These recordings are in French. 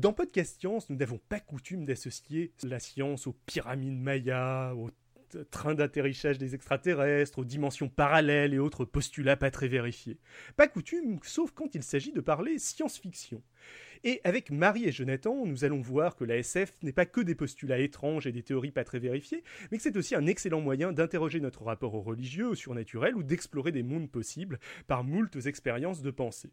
Dans Podcast Science, nous n'avons pas coutume d'associer la science aux pyramides mayas, aux trains d'atterrissage des extraterrestres, aux dimensions parallèles et autres postulats pas très vérifiés. Pas coutume, sauf quand il s'agit de parler science-fiction. Et avec Marie et Jonathan, nous allons voir que la SF n'est pas que des postulats étranges et des théories pas très vérifiées, mais que c'est aussi un excellent moyen d'interroger notre rapport au religieux, au surnaturel ou d'explorer des mondes possibles par moultes expériences de pensée.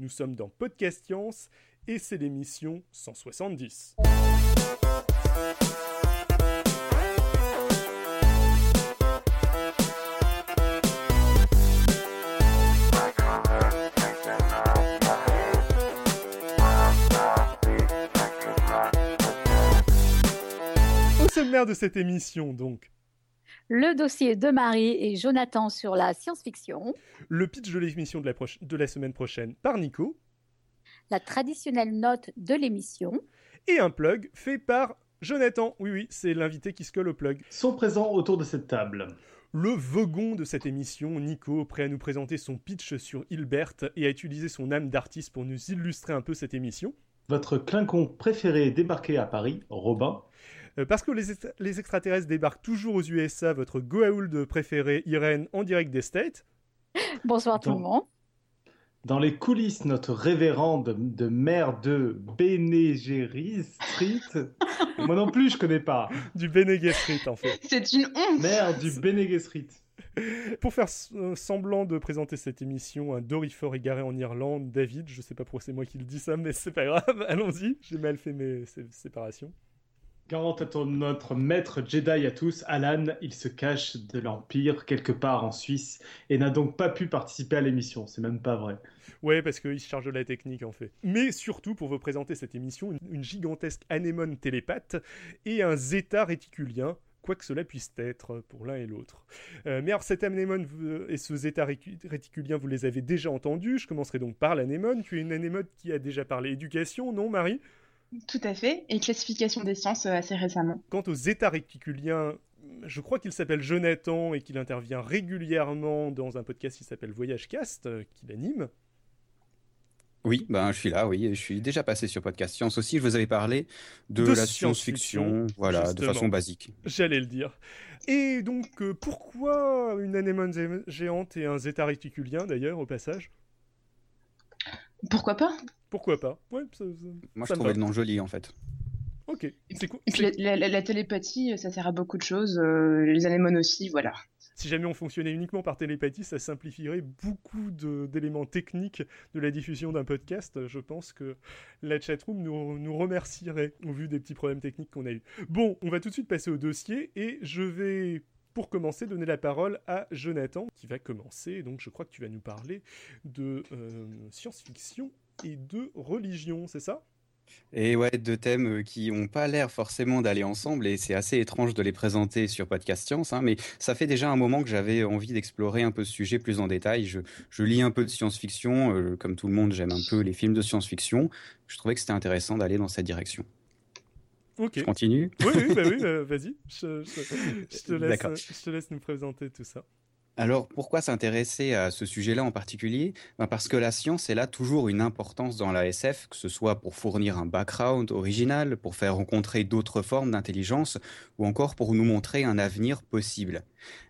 Nous sommes dans Podcast Science et c'est l'émission 170. sommaire de cette émission, donc le dossier de Marie et Jonathan sur la science-fiction. Le pitch de l'émission de, la de la semaine prochaine par Nico. La traditionnelle note de l'émission. Et un plug fait par Jonathan. Oui, oui, c'est l'invité qui se colle au plug. Sont présents autour de cette table. Le vogon de cette émission, Nico, prêt à nous présenter son pitch sur Hilbert et à utiliser son âme d'artiste pour nous illustrer un peu cette émission. Votre clinquon préféré débarqué à Paris, Robin. Euh, parce que les, extraterrestres débarquent toujours aux USA, votre Goa'uld préféré, Irène, en direct des States. Bonsoir tout le monde. Dans les coulisses, notre révérende de maire de Bene Street. Moi non plus, je connais pas. Du Bene Street, en fait. C'est une honte. Maire du Bene Street. Pour faire euh, semblant de présenter cette émission, un dorifort égaré en Irlande, David, je sais pas pourquoi c'est moi qui le dis ça, mais c'est pas grave, allons-y, j'ai mal fait mes séparations. Quant à notre maître Jedi à tous, Alan, il se cache de l'Empire quelque part en Suisse et n'a donc pas pu participer à l'émission. C'est même pas vrai. Ouais, parce qu'il se charge de la technique en fait. Mais surtout pour vous présenter cette émission, une, gigantesque anémone télépathe et un zeta réticulien quoi que cela puisse être pour l'un et l'autre. Euh, mais alors cet anémone et ce zeta réticulien, vous les avez déjà entendus. Je commencerai donc par l'anémone. Tu es une anémone qui a déjà parlé éducation, non Marie? Tout à fait, et classification des sciences euh, assez récemment. Quant aux états réticuliens, je crois qu'il s'appelle Jonathan et qu'il intervient régulièrement dans un podcast qui s'appelle Voyage Cast, euh, qu'il anime. Oui, ben, je suis là, oui, je suis déjà passé sur Podcast Science aussi. Je vous avais parlé de, la science-fiction, voilà, de façon basique. J'allais le dire. Et donc, euh, pourquoi une anémone géante et un zeta réticulien, d'ailleurs, au passage? Pourquoi pas? Pourquoi pas ouais, Moi, je trouvais le nom joli, en fait. Ok. C'est cool. Et puis la, télépathie, ça sert à beaucoup de choses. Euh, les anémones aussi, voilà. Si jamais on fonctionnait uniquement par télépathie, ça simplifierait beaucoup d'éléments techniques de la diffusion d'un podcast. Je pense que la chatroom nous, nous remercierait au vu des petits problèmes techniques qu'on a eu. Bon, on va tout de suite passer au dossier et je vais pour commencer, donner la parole à Jonathan, qui va commencer. Donc, je crois que tu vas nous parler de euh, science-fiction et de religion, c'est ça? Et ouais, deux thèmes euh, qui n'ont pas l'air forcément d'aller ensemble et c'est assez étrange de les présenter sur Podcast Science, hein, mais ça fait déjà un moment que j'avais envie d'explorer un peu ce sujet plus en détail. Je, lis un peu de science-fiction, euh, comme tout le monde, j'aime un peu les films de science-fiction. Je trouvais que c'était intéressant d'aller dans cette direction. Ok. Je continue? Oui, oui, bah oui bah, vas-y. Je, je te laisse nous présenter tout ça. Alors, pourquoi s'intéresser à ce sujet-là en particulier? Ben Parce que la science, elle a toujours une importance dans la SF, que ce soit pour fournir un background original, pour faire rencontrer d'autres formes d'intelligence, ou encore pour nous montrer un avenir possible.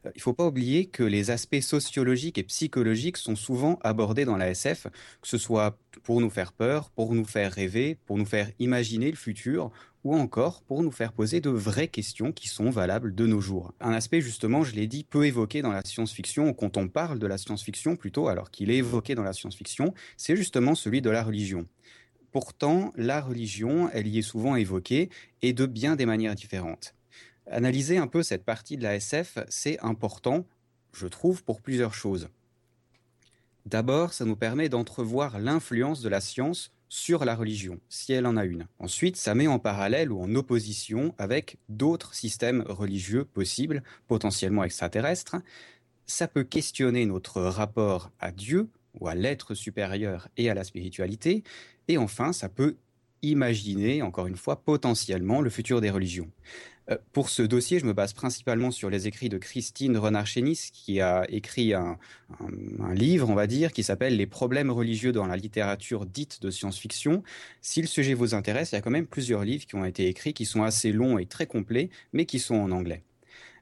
Euh, il ne faut pas oublier que les aspects sociologiques et psychologiques sont souvent abordés dans la SF, que ce soit pour nous faire peur, pour nous faire rêver, pour nous faire imaginer le futur, ou encore pour nous faire poser de vraies questions qui sont valables de nos jours. Un aspect justement, je l'ai dit, peu évoqué dans la science-fiction, quand on parle de la science-fiction plutôt, alors qu'il est évoqué dans la science-fiction, c'est justement celui de la religion. Pourtant, la religion, elle y est souvent évoquée, et de bien des manières différentes. Analyser un peu cette partie de la SF, c'est important, je trouve, pour plusieurs choses. D'abord, ça nous permet d'entrevoir l'influence de la science sur la religion, si elle en a une. Ensuite, ça met en parallèle ou en opposition avec d'autres systèmes religieux possibles, potentiellement extraterrestres. Ça peut questionner notre rapport à Dieu ou à l'être supérieur et à la spiritualité. Et enfin, ça peut imaginer, encore une fois, potentiellement le futur des religions. Euh, pour ce dossier, je me base principalement sur les écrits de Christine Renard-Chénis, qui a écrit un, livre, on va dire, qui s'appelle Les problèmes religieux dans la littérature dite de science-fiction. Si le sujet vous intéresse, il y a quand même plusieurs livres qui ont été écrits, qui sont assez longs et très complets, mais qui sont en anglais.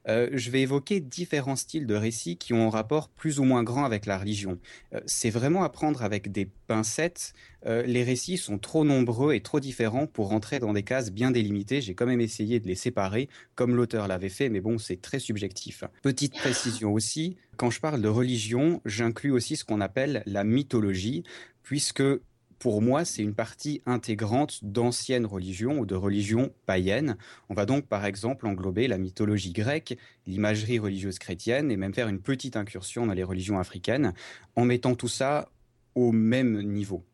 Euh, je vais évoquer différents styles de récits qui ont un rapport plus ou moins grand avec la religion. Euh, c'est vraiment à prendre avec des pincettes. Euh, les récits sont trop nombreux et trop différents pour rentrer dans des cases bien délimitées. J'ai quand même essayé de les séparer, comme l'auteur l'avait fait, mais bon, c'est très subjectif. Petite précision aussi, quand je parle de religion, j'inclus aussi ce qu'on appelle la mythologie, puisque pour moi, c'est une partie intégrante d'anciennes religions ou de religions païennes. On va donc, par exemple, englober la mythologie grecque, l'imagerie religieuse chrétienne et même faire une petite incursion dans les religions africaines en mettant tout ça au même niveau.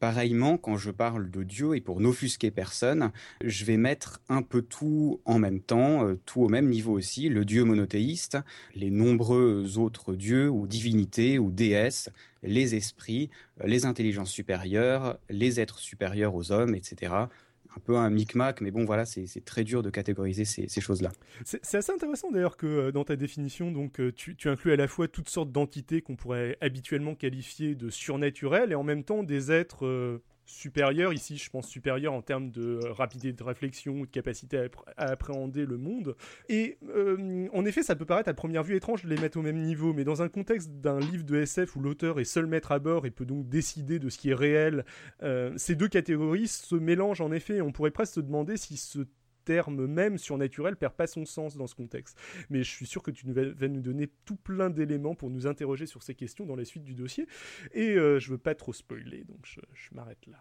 Pareillement, quand je parle de Dieu, et pour n'offusquer personne, je vais mettre un peu tout en même temps, euh, tout au même niveau aussi, le Dieu monothéiste, les nombreux autres dieux ou divinités ou déesses, les esprits, euh, les intelligences supérieures, les êtres supérieurs aux hommes, etc un peu un micmac, mais bon, voilà, c'est très dur de catégoriser ces, choses-là. C'est assez intéressant d'ailleurs que euh, dans ta définition, donc, euh, tu, tu inclus à la fois toutes sortes d'entités qu'on pourrait habituellement qualifier de surnaturelles et en même temps des êtres euh, supérieur. Ici, je pense supérieur en termes de euh, rapidité de réflexion, de capacité à, appréhender le monde. Et euh, en effet, ça peut paraître à première vue étrange de les mettre au même niveau, mais dans un contexte d'un livre de SF où l'auteur est seul maître à bord et peut donc décider de ce qui est réel, euh, ces deux catégories se mélangent en effet. On pourrait presque se demander si ce terme même surnaturel perd pas son sens dans ce contexte. Mais je suis sûr que tu vas nous donner tout plein d'éléments pour nous interroger sur ces questions dans la suite du dossier. Et euh, je veux pas trop spoiler, donc je, m'arrête là.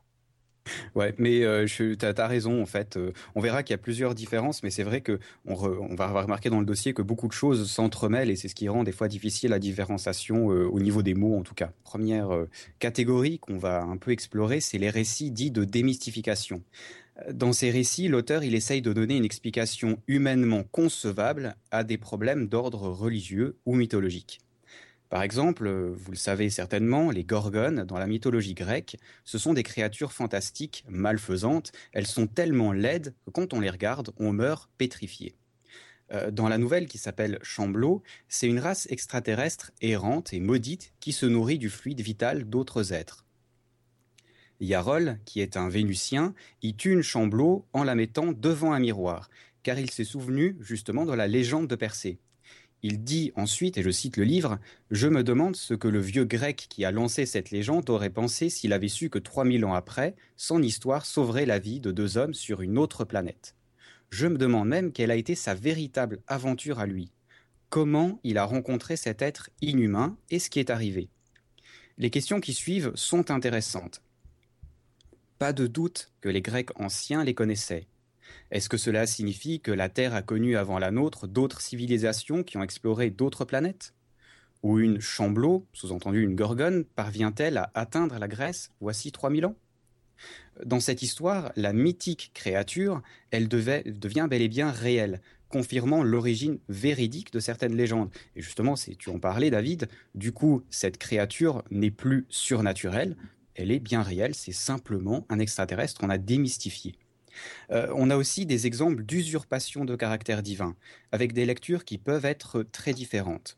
Ouais, mais euh, tu as, raison en fait. Euh, on verra qu'il y a plusieurs différences, mais c'est vrai que on, va remarquer dans le dossier que beaucoup de choses s'entremêlent et c'est ce qui rend des fois difficile la différenciation au niveau des mots en tout cas. Première catégorie qu'on va un peu explorer, c'est les récits dits de démystification. Dans ces récits, l'auteur il essaye de donner une explication humainement concevable à des problèmes d'ordre religieux ou mythologique. Par exemple, vous le savez certainement, les gorgones, dans la mythologie grecque, ce sont des créatures fantastiques, malfaisantes, elles sont tellement laides que quand on les regarde, on meurt pétrifié. Euh, dans la nouvelle qui s'appelle Chamblot, c'est une race extraterrestre errante et maudite qui se nourrit du fluide vital d'autres êtres. Yarol, qui est un Vénusien, y tue une Chamblot en la mettant devant un miroir, car il s'est souvenu justement de la légende de Persée. Il dit ensuite, et je cite le livre, Je me demande ce que le vieux grec qui a lancé cette légende aurait pensé s'il avait su que 3000 ans après, son histoire sauverait la vie de deux hommes sur une autre planète. Je me demande même quelle a été sa véritable aventure à lui. Comment il a rencontré cet être inhumain et ce qui est arrivé? Les questions qui suivent sont intéressantes. Pas de doute que les Grecs anciens les connaissaient. Est-ce que cela signifie que la Terre a connu avant la nôtre d'autres civilisations qui ont exploré d'autres planètes? Ou une Chamblot, sous-entendu une Gorgone, parvient-elle à atteindre la Grèce voici 3000 ans? Dans cette histoire, la mythique créature, elle devient bel et bien réelle, confirmant l'origine véridique de certaines légendes. Et justement, tu en parlais, David, du coup, cette créature n'est plus surnaturelle, elle est bien réelle, c'est simplement un extraterrestre qu'on a démystifié. Euh, on a aussi des exemples d'usurpation de caractère divin, avec des lectures qui peuvent être très différentes.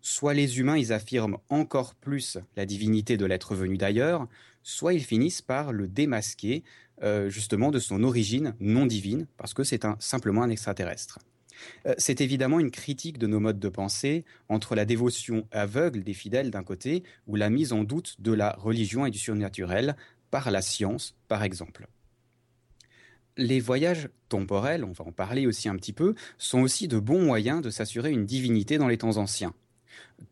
Soit les humains, ils affirment encore plus la divinité de l'être venu d'ailleurs, soit ils finissent par le démasquer, euh, justement de son origine non divine, parce que c'est simplement un extraterrestre. Euh, c'est évidemment une critique de nos modes de pensée entre la dévotion aveugle des fidèles d'un côté ou la mise en doute de la religion et du surnaturel par la science, par exemple. Les voyages temporels, on va en parler aussi un petit peu, sont aussi de bons moyens de s'assurer une divinité dans les temps anciens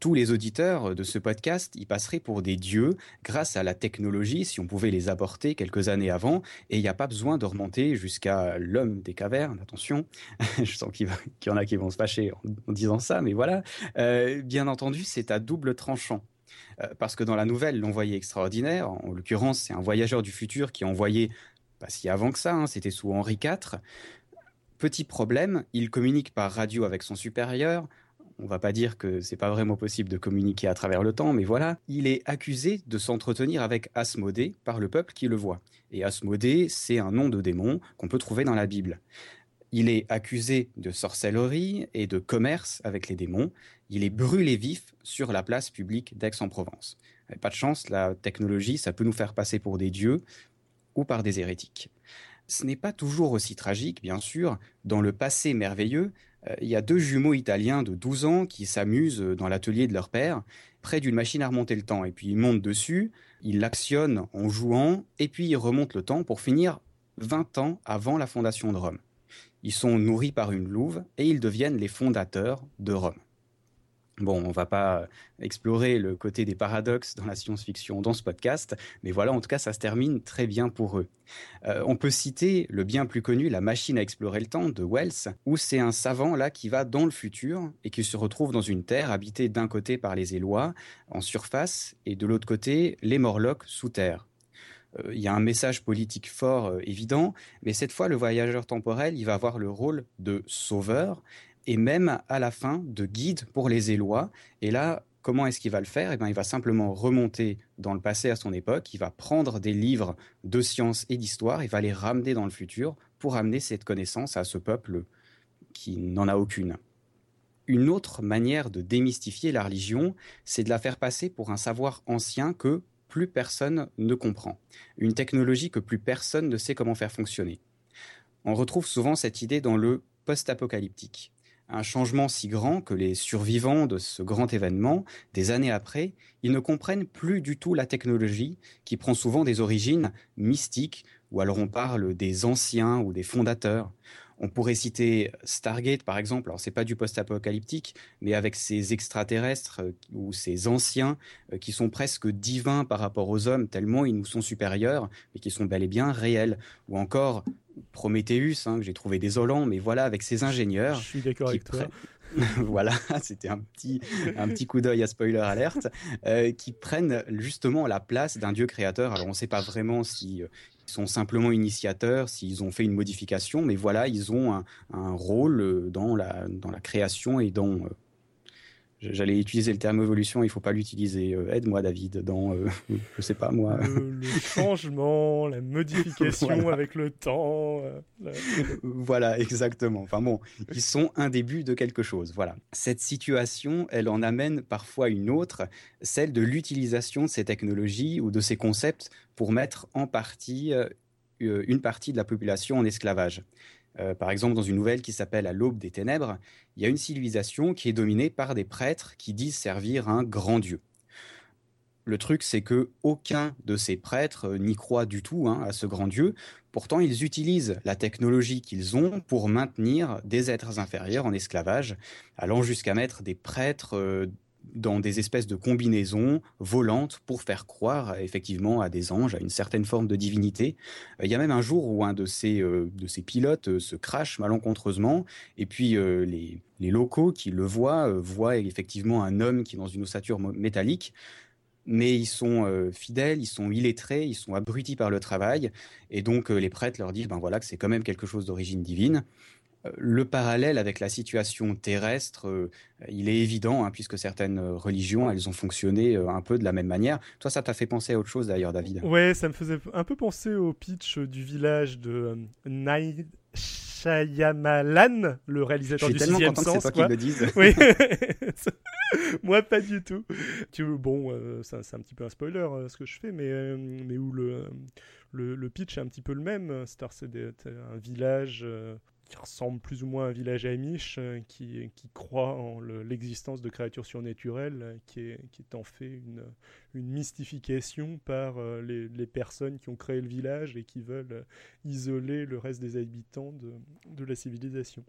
tous les auditeurs de ce podcast y passeraient pour des dieux grâce à la technologie, si on pouvait les apporter quelques années avant, et il n'y a pas besoin de remonter jusqu'à l'homme des cavernes, attention, je sens qu'il y en a qui vont se fâcher en, disant ça, mais voilà, euh, bien entendu, c'est à double tranchant. Euh, parce que dans la nouvelle, l'envoyé extraordinaire, en l'occurrence, c'est un voyageur du futur qui a envoyé, pas si avant que ça, hein, c'était sous Henri IV. Petit problème, il communique par radio avec son supérieur, on va pas dire que c'est pas vraiment possible de communiquer à travers le temps, mais voilà, il est accusé de s'entretenir avec Asmodée par le peuple qui le voit. Et Asmodée, c'est un nom de démon qu'on peut trouver dans la Bible. Il est accusé de sorcellerie et de commerce avec les démons. Il est brûlé vif sur la place publique d'Aix-en-Provence. Pas de chance, la technologie, ça peut nous faire passer pour des dieux ou par des hérétiques. Ce n'est pas toujours aussi tragique, bien sûr. Dans le passé merveilleux, il y a deux jumeaux italiens de 12 ans qui s'amusent dans l'atelier de leur père, près d'une machine à remonter le temps. Et puis ils montent dessus, ils l'actionnent en jouant, et puis ils remontent le temps pour finir 20 ans avant la fondation de Rome. Ils sont nourris par une louve et ils deviennent les fondateurs de Rome. Bon, on va pas explorer le côté des paradoxes dans la science-fiction dans ce podcast, mais voilà, en tout cas, ça se termine très bien pour eux. Euh, on peut citer le bien plus connu La machine à explorer le temps de Wells, où c'est un savant là qui va dans le futur et qui se retrouve dans une terre habitée d'un côté par les Élois en surface et de l'autre côté les Morlocks sous terre. Euh, il y a un message politique fort euh, évident, mais cette fois, le voyageur temporel, il va avoir le rôle de sauveur et même à la fin de guide pour les Élois. Et là, comment est-ce qu'il va le faire? Eh bien, Il va simplement remonter dans le passé à son époque, il va prendre des livres de science et d'histoire, il va les ramener dans le futur pour amener cette connaissance à ce peuple qui n'en a aucune. Une autre manière de démystifier la religion, c'est de la faire passer pour un savoir ancien que plus personne ne comprend, une technologie que plus personne ne sait comment faire fonctionner. On retrouve souvent cette idée dans le post-apocalyptique un changement si grand que les survivants de ce grand événement, des années après, ils ne comprennent plus du tout la technologie qui prend souvent des origines mystiques, ou alors on parle des anciens ou des fondateurs. On pourrait citer Stargate par exemple, alors c'est pas du post-apocalyptique, mais avec ces extraterrestres euh, ou ces anciens euh, qui sont presque divins par rapport aux hommes, tellement ils nous sont supérieurs, mais qui sont bel et bien réels. Ou encore Prometheus, hein, que j'ai trouvé désolant, mais voilà, avec ces ingénieurs. Je suis d'accord avec toi. voilà, c'était un petit, un petit coup d'œil à spoiler alerte, euh, qui prennent justement la place d'un dieu créateur. Alors on ne sait pas vraiment si sont simplement initiateurs, s'ils ont fait une modification, mais voilà, ils ont un, un rôle euh, dans la, dans la création et dans J'allais utiliser le terme évolution, il ne faut pas l'utiliser. Euh, aide-moi, David, dans, euh, je sais pas moi. Le, changement, la modification avec le temps. Euh, voilà, exactement. Enfin bon, ils sont un début de quelque chose. Voilà. Cette situation, elle en amène parfois une autre, celle de l'utilisation de ces technologies ou de ces concepts pour mettre en partie une partie de la population en esclavage. Euh, par exemple, dans une nouvelle qui s'appelle À l'aube des ténèbres, il y a une civilisation qui est dominée par des prêtres qui disent servir un grand Dieu. Le truc, c'est que aucun de ces prêtres euh, n'y croit du tout hein, à ce grand Dieu. Pourtant, ils utilisent la technologie qu'ils ont pour maintenir des êtres inférieurs en esclavage, allant jusqu'à mettre des prêtres euh, dans des espèces de combinaisons volantes pour faire croire effectivement à des anges, à une certaine forme de divinité. Euh, il y a même un jour où un de ces, euh, de ces pilotes euh, se crache malencontreusement, et puis les, les, locaux qui le voient voient effectivement un homme qui est dans une ossature métallique mais ils sont fidèles, ils sont illettrés, ils sont abrutis par le travail, et donc les prêtres leur disent ben voilà que c'est quand même quelque chose d'origine divine le parallèle avec la situation terrestre, euh, il est évident, hein, puisque certaines religions, elles ont fonctionné euh, un peu de la même manière. Toi, ça t'a fait penser à autre chose d'ailleurs, David Ouais, ça me faisait un peu penser au pitch du village de euh, Shyamalan, le réalisateur du sixième sens. C'est toi qui le dise. Oui. Moi, pas du tout. Tu, bon, c'est un petit peu un spoiler ce que je fais, mais, mais où le, le, pitch est un petit peu le même. C'est un village qui ressemble plus ou moins à un village amish euh, qui, qui croit en l'existence de créatures surnaturelles, euh, qui est, en fait une, mystification par euh, les, personnes qui ont créé le village et qui veulent isoler le reste des habitants de la civilisation.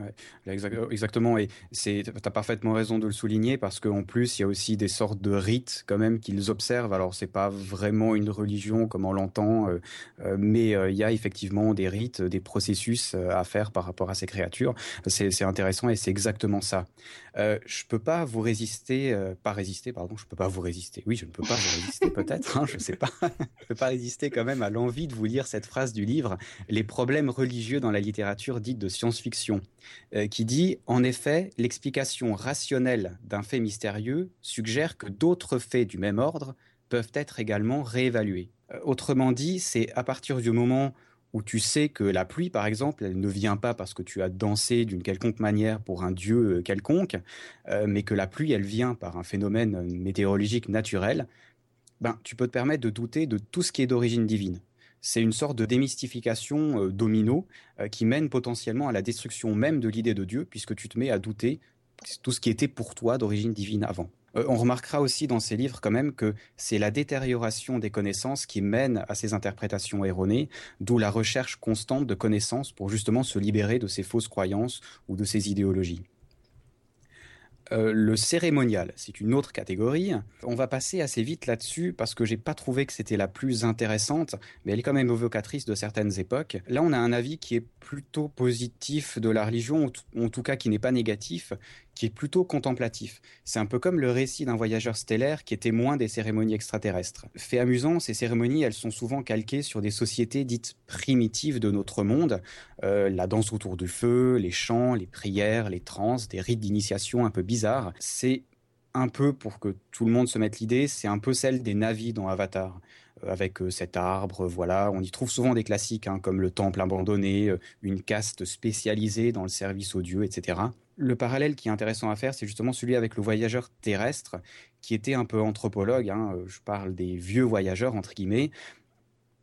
Ouais, exactement, et tu as parfaitement raison de le souligner parce qu'en plus, il y a aussi des sortes de rites quand même qu'ils observent. Alors, c'est pas vraiment une religion comme on l'entend, euh, euh, mais euh, il y a effectivement des rites, des processus à faire par rapport à ces créatures. C'est intéressant et c'est exactement ça. je peux pas vous résister, pas résister, pardon, je peux pas vous résister. Oui, je ne peux pas vous résister peut-être, hein, je sais pas. je peux pas résister quand même à l'envie de vous lire cette phrase du livre Les problèmes religieux dans la littérature dite de science-fiction. Euh, qui dit En effet, l'explication rationnelle d'un fait mystérieux suggère que d'autres faits du même ordre peuvent être également réévalués. Euh, autrement dit, c'est à partir du moment où tu sais que la pluie, par exemple, elle ne vient pas parce que tu as dansé d'une quelconque manière pour un dieu euh, quelconque, mais que la pluie, elle vient par un phénomène météorologique naturel, ben, tu peux te permettre de douter de tout ce qui est d'origine divine. C'est une sorte de démystification euh, domino qui mène potentiellement à la destruction même de l'idée de Dieu, puisque tu te mets à douter tout ce qui était pour toi d'origine divine avant. Euh, on remarquera aussi dans ces livres quand même que c'est la détérioration des connaissances qui mène à ces interprétations erronées, d'où la recherche constante de connaissances pour justement se libérer de ces fausses croyances ou de ces idéologies. Euh, le cérémonial, c'est une autre catégorie. On va passer assez vite là-dessus parce que j'ai pas trouvé que c'était la plus intéressante, mais elle est quand même évocatrice de certaines époques. Là, on a un avis qui est plutôt positif de la religion, en tout cas qui n'est pas négatif, qui est plutôt contemplatif. C'est un peu comme le récit d'un voyageur stellaire qui est témoin des cérémonies extraterrestres. Fait amusant, ces cérémonies, elles sont souvent calquées sur des sociétés dites primitives de notre monde. Euh, la danse autour du feu, les chants, les prières, les trans, des rites d'initiation un peu bizarres. C'est un peu, pour que tout le monde se mette l'idée, c'est un peu celle des navis dans Avatar euh, avec euh, cet arbre, voilà. On y trouve souvent des classiques hein, comme le temple abandonné, une caste spécialisée dans le service aux dieux, etc le parallèle qui est intéressant à faire, c'est justement celui avec le voyageur terrestre, qui était un peu anthropologue. Hein. je parle des vieux voyageurs, entre guillemets,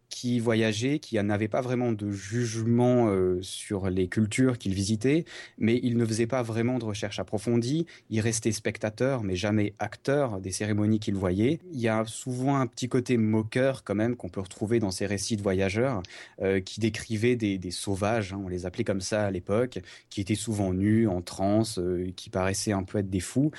qui voyageait, qui n'avait pas vraiment de jugement euh, sur les cultures qu'il visitait, mais il ne faisait pas vraiment de recherche approfondie. Il restait spectateur, mais jamais acteur des cérémonies qu'il voyait. Il y a souvent un petit côté moqueur quand même qu'on peut retrouver dans ces récits de voyageurs euh, qui décrivaient des, sauvages, hein, on les appelait comme ça à l'époque, qui étaient souvent nus, en transe, euh, qui paraissaient un peu être des fous.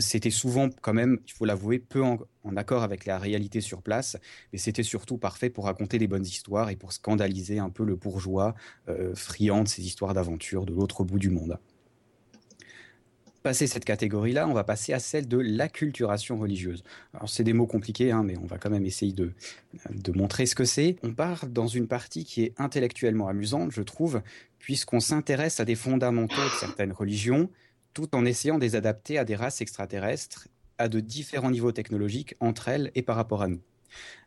C'était souvent quand même, il faut l'avouer, peu en accord avec la réalité sur place, mais c'était surtout parfait pour raconter des bonnes histoires et pour scandaliser un peu le bourgeois euh, friand de ces histoires d'aventure de l'autre bout du monde. Passé cette catégorie-là, on va passer à celle de l'acculturation religieuse. Alors c'est des mots compliqués, hein, mais on va quand même essayer de, de montrer ce que c'est. On part dans une partie qui est intellectuellement amusante, je trouve, puisqu'on s'intéresse à des fondamentaux de certaines religions, tout en essayant de les adapter à des races extraterrestres à de différents niveaux technologiques entre elles et par rapport à nous.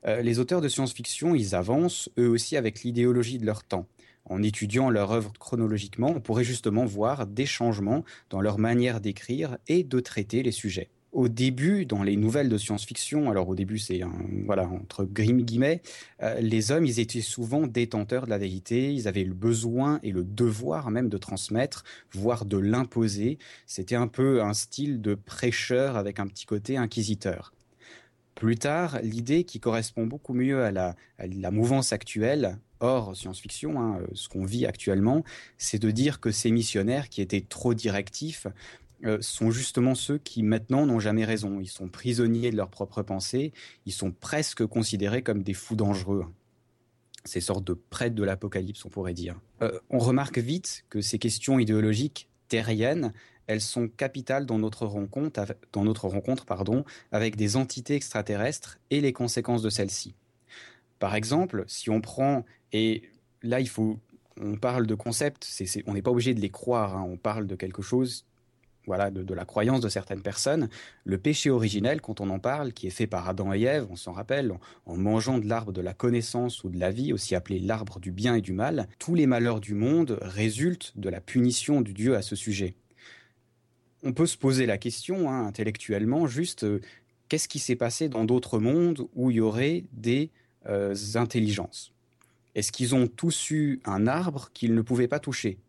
Euh, les auteurs de science-fiction, ils avancent eux aussi avec l'idéologie de leur temps. En étudiant leur œuvre chronologiquement, on pourrait justement voir des changements dans leur manière d'écrire et de traiter les sujets au début, dans les nouvelles de science-fiction, alors au début c'est voilà entre guillemets, euh, les hommes ils étaient souvent détenteurs de la vérité, ils avaient le besoin et le devoir même de transmettre, voire de l'imposer. C'était un peu un style de prêcheur avec un petit côté inquisiteur. Plus tard, l'idée qui correspond beaucoup mieux à la, mouvance actuelle, hors science-fiction, hein, ce qu'on vit actuellement, c'est de dire que ces missionnaires qui étaient trop directifs euh, sont justement ceux qui maintenant n'ont jamais raison. Ils sont prisonniers de leurs propres pensées, ils sont presque considérés comme des fous dangereux. Ces sortes de prêtres de l'apocalypse, on pourrait dire. Euh, on remarque vite que ces questions idéologiques terriennes, elles sont capitales dans notre rencontre, dans notre rencontre pardon, avec des entités extraterrestres et les conséquences de celles-ci. Par exemple, si on prend, et là il faut, on parle de concepts, on n'est pas obligé de les croire, hein. on parle de quelque chose de, la croyance de certaines personnes, le péché originel, quand on en parle, qui est fait par Adam et Ève, on s'en rappelle, en, mangeant de l'arbre de la connaissance ou de la vie, aussi appelé l'arbre du bien et du mal, tous les malheurs du monde résultent de la punition du Dieu à ce sujet. On peut se poser la question, hein, intellectuellement, juste, euh, qu'est-ce qui s'est passé dans d'autres mondes où il y aurait des euh, intelligences? Est-ce qu'ils ont tous eu un arbre qu'ils ne pouvaient pas toucher?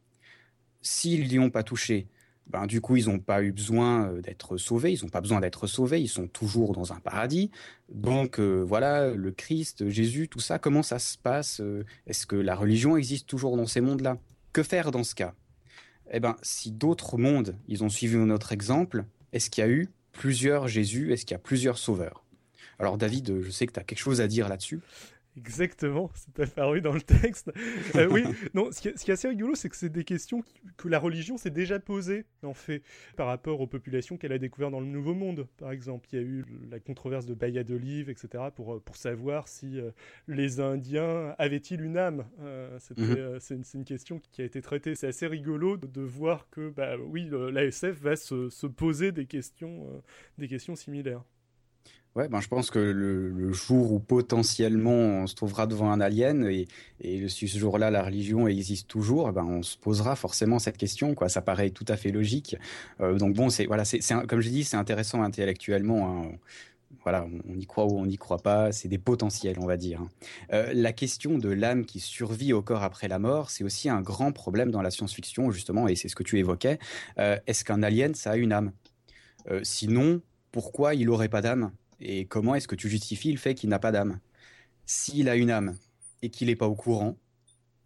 S'ils n'y ont pas touché, ben, du coup, ils n'ont pas eu besoin euh, d'être sauvés, ils n'ont pas besoin d'être sauvés, ils sont toujours dans un paradis. Donc euh, voilà, le Christ, Jésus, tout ça, comment ça se passe euh, Est-ce que la religion existe toujours dans ces mondes-là? Que faire dans ce cas? Eh bien, si d'autres mondes, ils ont suivi notre exemple, est-ce qu'il y a eu plusieurs Jésus? Est-ce qu'il y a plusieurs sauveurs? Alors David, je sais que tu as quelque chose à dire là-dessus. Exactement, c'est apparu dans le texte. Euh, oui, non, ce qui, est, assez rigolo, c'est que c'est des questions que la religion s'est déjà posées, en fait, par rapport aux populations qu'elle a découvertes dans le Nouveau Monde, par exemple. Il y a eu la controverse de Bahia d'Olive, etc., pour, euh, pour savoir si euh, les Indiens avaient-ils une âme. Mhm. c'est, une, question qui a été traitée. C'est assez rigolo de, voir que, bah, oui, l'ASF va se, se, poser des questions, des questions similaires. Ouais, ben je pense que le, jour où potentiellement on se trouvera devant un alien et, et ce jour-là la religion existe toujours, ben on se posera forcément cette question. Ça paraît tout à fait logique. Euh, donc bon, c'est voilà, c'est comme je dis, c'est intéressant intellectuellement. Hein. Voilà, on y croit ou on n'y croit pas, c'est des potentiels, on va dire. Hein. Euh, la question de l'âme qui survit au corps après la mort, c'est aussi un grand problème dans la science-fiction, justement, et c'est ce que tu évoquais. Euh, est-ce qu'un alien, ça a une âme? Sinon, pourquoi il n'aurait pas d'âme? Et comment est-ce que tu justifies le fait qu'il n'a pas d'âme? S'il a une âme et qu'il n'est pas au courant,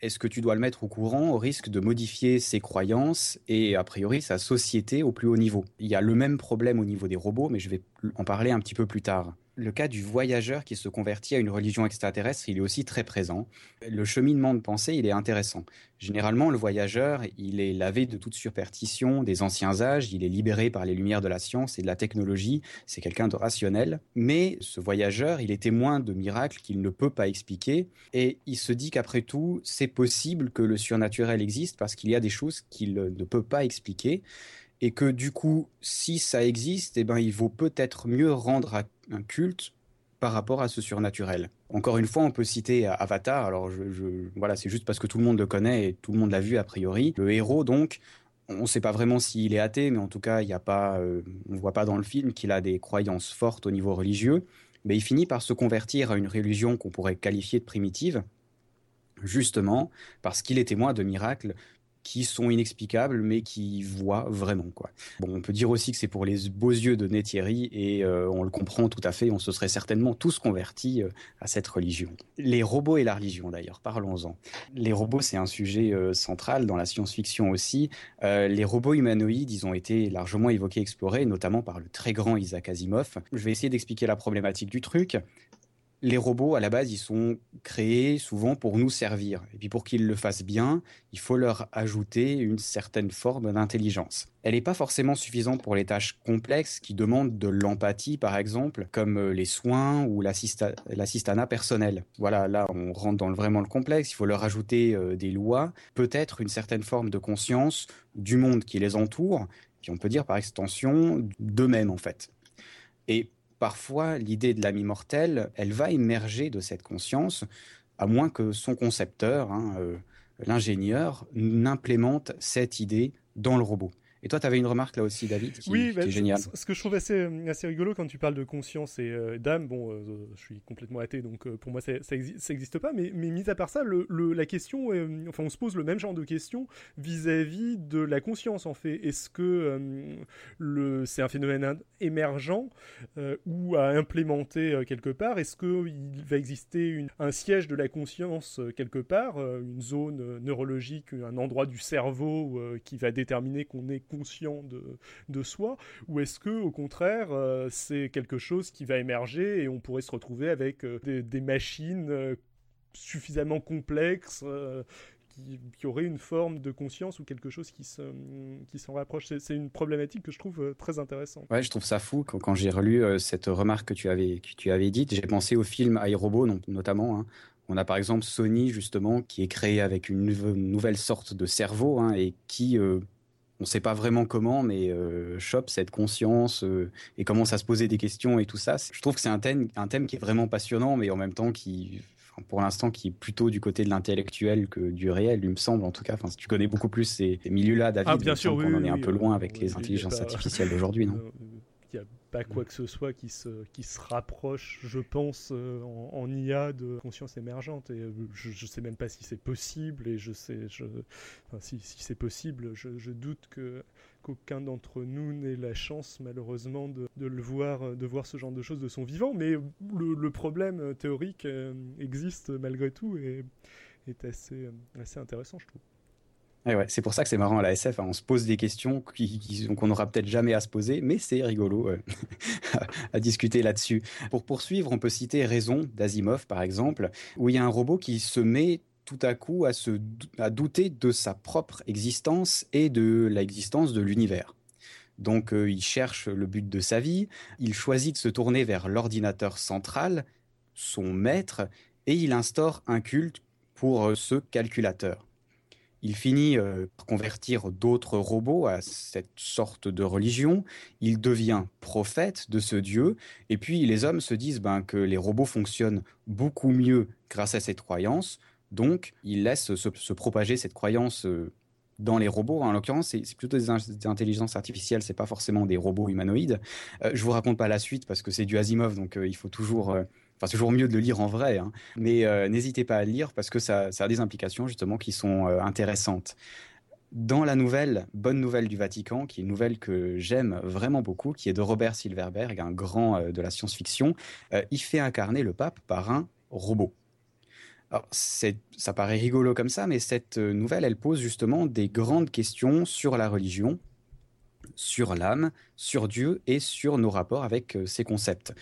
est-ce que tu dois le mettre au courant au risque de modifier ses croyances et a priori sa société au plus haut niveau? Il y a le même problème au niveau des robots, mais je vais en parler un petit peu plus tard le cas du voyageur qui se convertit à une religion extraterrestre, il est aussi très présent. Le cheminement de pensée, il est intéressant. Généralement, le voyageur, il est lavé de toute superstition des anciens âges, il est libéré par les lumières de la science et de la technologie, c'est quelqu'un de rationnel. Mais ce voyageur, il est témoin de miracles qu'il ne peut pas expliquer, et il se dit qu'après tout, c'est possible que le surnaturel existe parce qu'il y a des choses qu'il ne peut pas expliquer et que du coup, si ça existe, eh ben, il vaut peut-être mieux rendre un culte par rapport à ce surnaturel. Encore une fois, on peut citer Avatar. Alors, je, voilà, c'est juste parce que tout le monde le connaît et tout le monde l'a vu a priori. Le héros, donc, on ne sait pas vraiment s'il est athée, mais en tout cas, a pas, euh, on ne voit pas dans le film qu'il a des croyances fortes au niveau religieux. Mais il finit par se convertir à une religion qu'on pourrait qualifier de primitive, justement parce qu'il est témoin de miracles qui sont inexplicables mais qui voient vraiment quoi. Bon, on peut dire aussi que c'est pour les beaux yeux de Neythierry et euh, on le comprend tout à fait, on se serait certainement tous convertis euh, à cette religion. Les robots et la religion d'ailleurs, parlons-en. Les robots c'est un sujet euh, central dans la science-fiction aussi. les robots humanoïdes, ils ont été largement évoqués, explorés, notamment par le très grand Isaac Asimov. Je vais essayer d'expliquer la problématique du truc les robots, à la base, ils sont créés souvent pour nous servir. Et puis pour qu'ils le fassent bien, il faut leur ajouter une certaine forme d'intelligence. Elle n'est pas forcément suffisante pour les tâches complexes qui demandent de l'empathie, par exemple, comme euh, les soins ou l'assistanat personnel. Voilà, là, on rentre dans vraiment le complexe. Il faut leur ajouter euh, des lois, peut-être une certaine forme de conscience du monde qui les entoure, qui on peut dire par extension d'eux-mêmes, en fait. Et parfois l'idée de l'ami mortel, elle va émerger de cette conscience, à moins que son concepteur, hein, euh, l'ingénieur, n'implémente cette idée dans le robot. Et toi, tu avais une remarque là aussi, David, qui, oui, bah, est géniale. Ce que je trouve assez, assez rigolo quand tu parles de conscience et euh, d'âme, bon, euh, je suis complètement athée, donc euh, pour moi, ça n'existe pas, mais, mais mis à part ça, le, la question, enfin, on se pose le même genre de questions vis-à-vis de la conscience, en fait. Est-ce que le, c'est un phénomène émergent ou à implémenter quelque part? Est-ce qu'il va exister une, un siège de la conscience quelque part, une zone neurologique, un endroit du cerveau qui va déterminer qu'on est conscient de, soi, ou est-ce que au contraire euh, c'est quelque chose qui va émerger et on pourrait se retrouver avec euh, des, machines euh, suffisamment complexes qui, qui, auraient une forme de conscience ou quelque chose qui s'en qui rapproche? C'est une problématique que je trouve très intéressante. Ouais, je trouve ça fou. Quand, quand j'ai relu cette remarque que tu avais, que tu avais dite, j'ai pensé au film iRobot notamment. Hein. On a par exemple Sony justement qui est créé avec une, nouvelle sorte de cerveau hein, et qui on ne sait pas vraiment comment, mais euh, chope cette conscience euh, et commence à se poser des questions et tout ça. Je trouve que c'est un thème, un thème qui est vraiment passionnant, mais en même temps qui, pour l'instant, qui est plutôt du côté de l'intellectuel que du réel, il me semble en tout cas. Enfin, si tu connais beaucoup plus ces, milieux-là, David, ah, bien sûr, on en est un peu loin avec les intelligences artificielles d'aujourd'hui, non? pas quoi que ce soit qui se, qui se rapproche, je pense, euh, en, IA de conscience émergente. Et euh, je, ne sais même pas si c'est possible, et je sais, je, si, si c'est possible, je, je, doute que qu'aucun d'entre nous n'ait la chance, malheureusement, de, de, le voir, de voir ce genre de choses de son vivant. Mais le, le problème théorique euh, existe malgré tout et est assez, assez intéressant, je trouve c'est pour ça que c'est marrant à la SF. Hein. On se pose des questions qu'on n'aura peut-être jamais à se poser, mais c'est rigolo à, discuter là-dessus. Pour poursuivre, on peut citer Raison d'Asimov, par exemple, où il y a un robot qui se met tout à coup à douter de sa propre existence et de l'existence de l'univers. Donc euh, il cherche le but de sa vie, il choisit de se tourner vers l'ordinateur central, son maître, et il instaure un culte pour euh, ce calculateur. Il finit par convertir d'autres robots à cette sorte de religion. Il devient prophète de ce dieu. Et puis les hommes se disent ben, que les robots fonctionnent beaucoup mieux grâce à cette croyance. Donc ils laissent se, propager cette croyance dans les robots. En l'occurrence, c'est plutôt des, intelligences artificielles, c'est pas forcément des robots humanoïdes. Je je vous raconte pas la suite parce que c'est du Asimov, donc il faut toujours C'est toujours mieux de le lire en vrai, hein. mais euh, n'hésitez pas à le lire parce que ça, a des implications justement qui sont euh, intéressantes. Dans la nouvelle Bonne Nouvelle du Vatican, qui est une nouvelle que j'aime vraiment beaucoup, qui est de Robert Silverberg, un grand euh, de la science-fiction, il fait incarner le pape par un robot. Alors, ça paraît rigolo comme ça, mais cette nouvelle, elle pose justement des grandes questions sur la religion, sur l'âme, sur Dieu et sur nos rapports avec ces concepts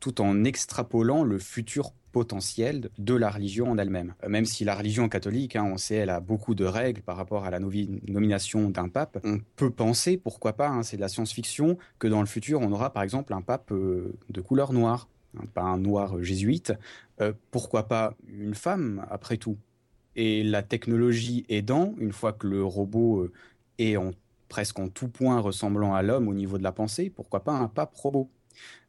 tout en extrapolant le futur potentiel de la religion en elle-même. Euh, même si la religion catholique, hein, on sait, elle a beaucoup de règles par rapport à la nomination d'un pape, on peut penser, pourquoi pas, hein, c'est de la science-fiction, que dans le futur, on aura par exemple un pape euh, de couleur noire, hein, pas un noir jésuite, euh, pourquoi pas une femme, après tout? Et la technologie aidant, une fois que le robot est presque en tout point ressemblant à l'homme au niveau de la pensée, pourquoi pas un pape robot?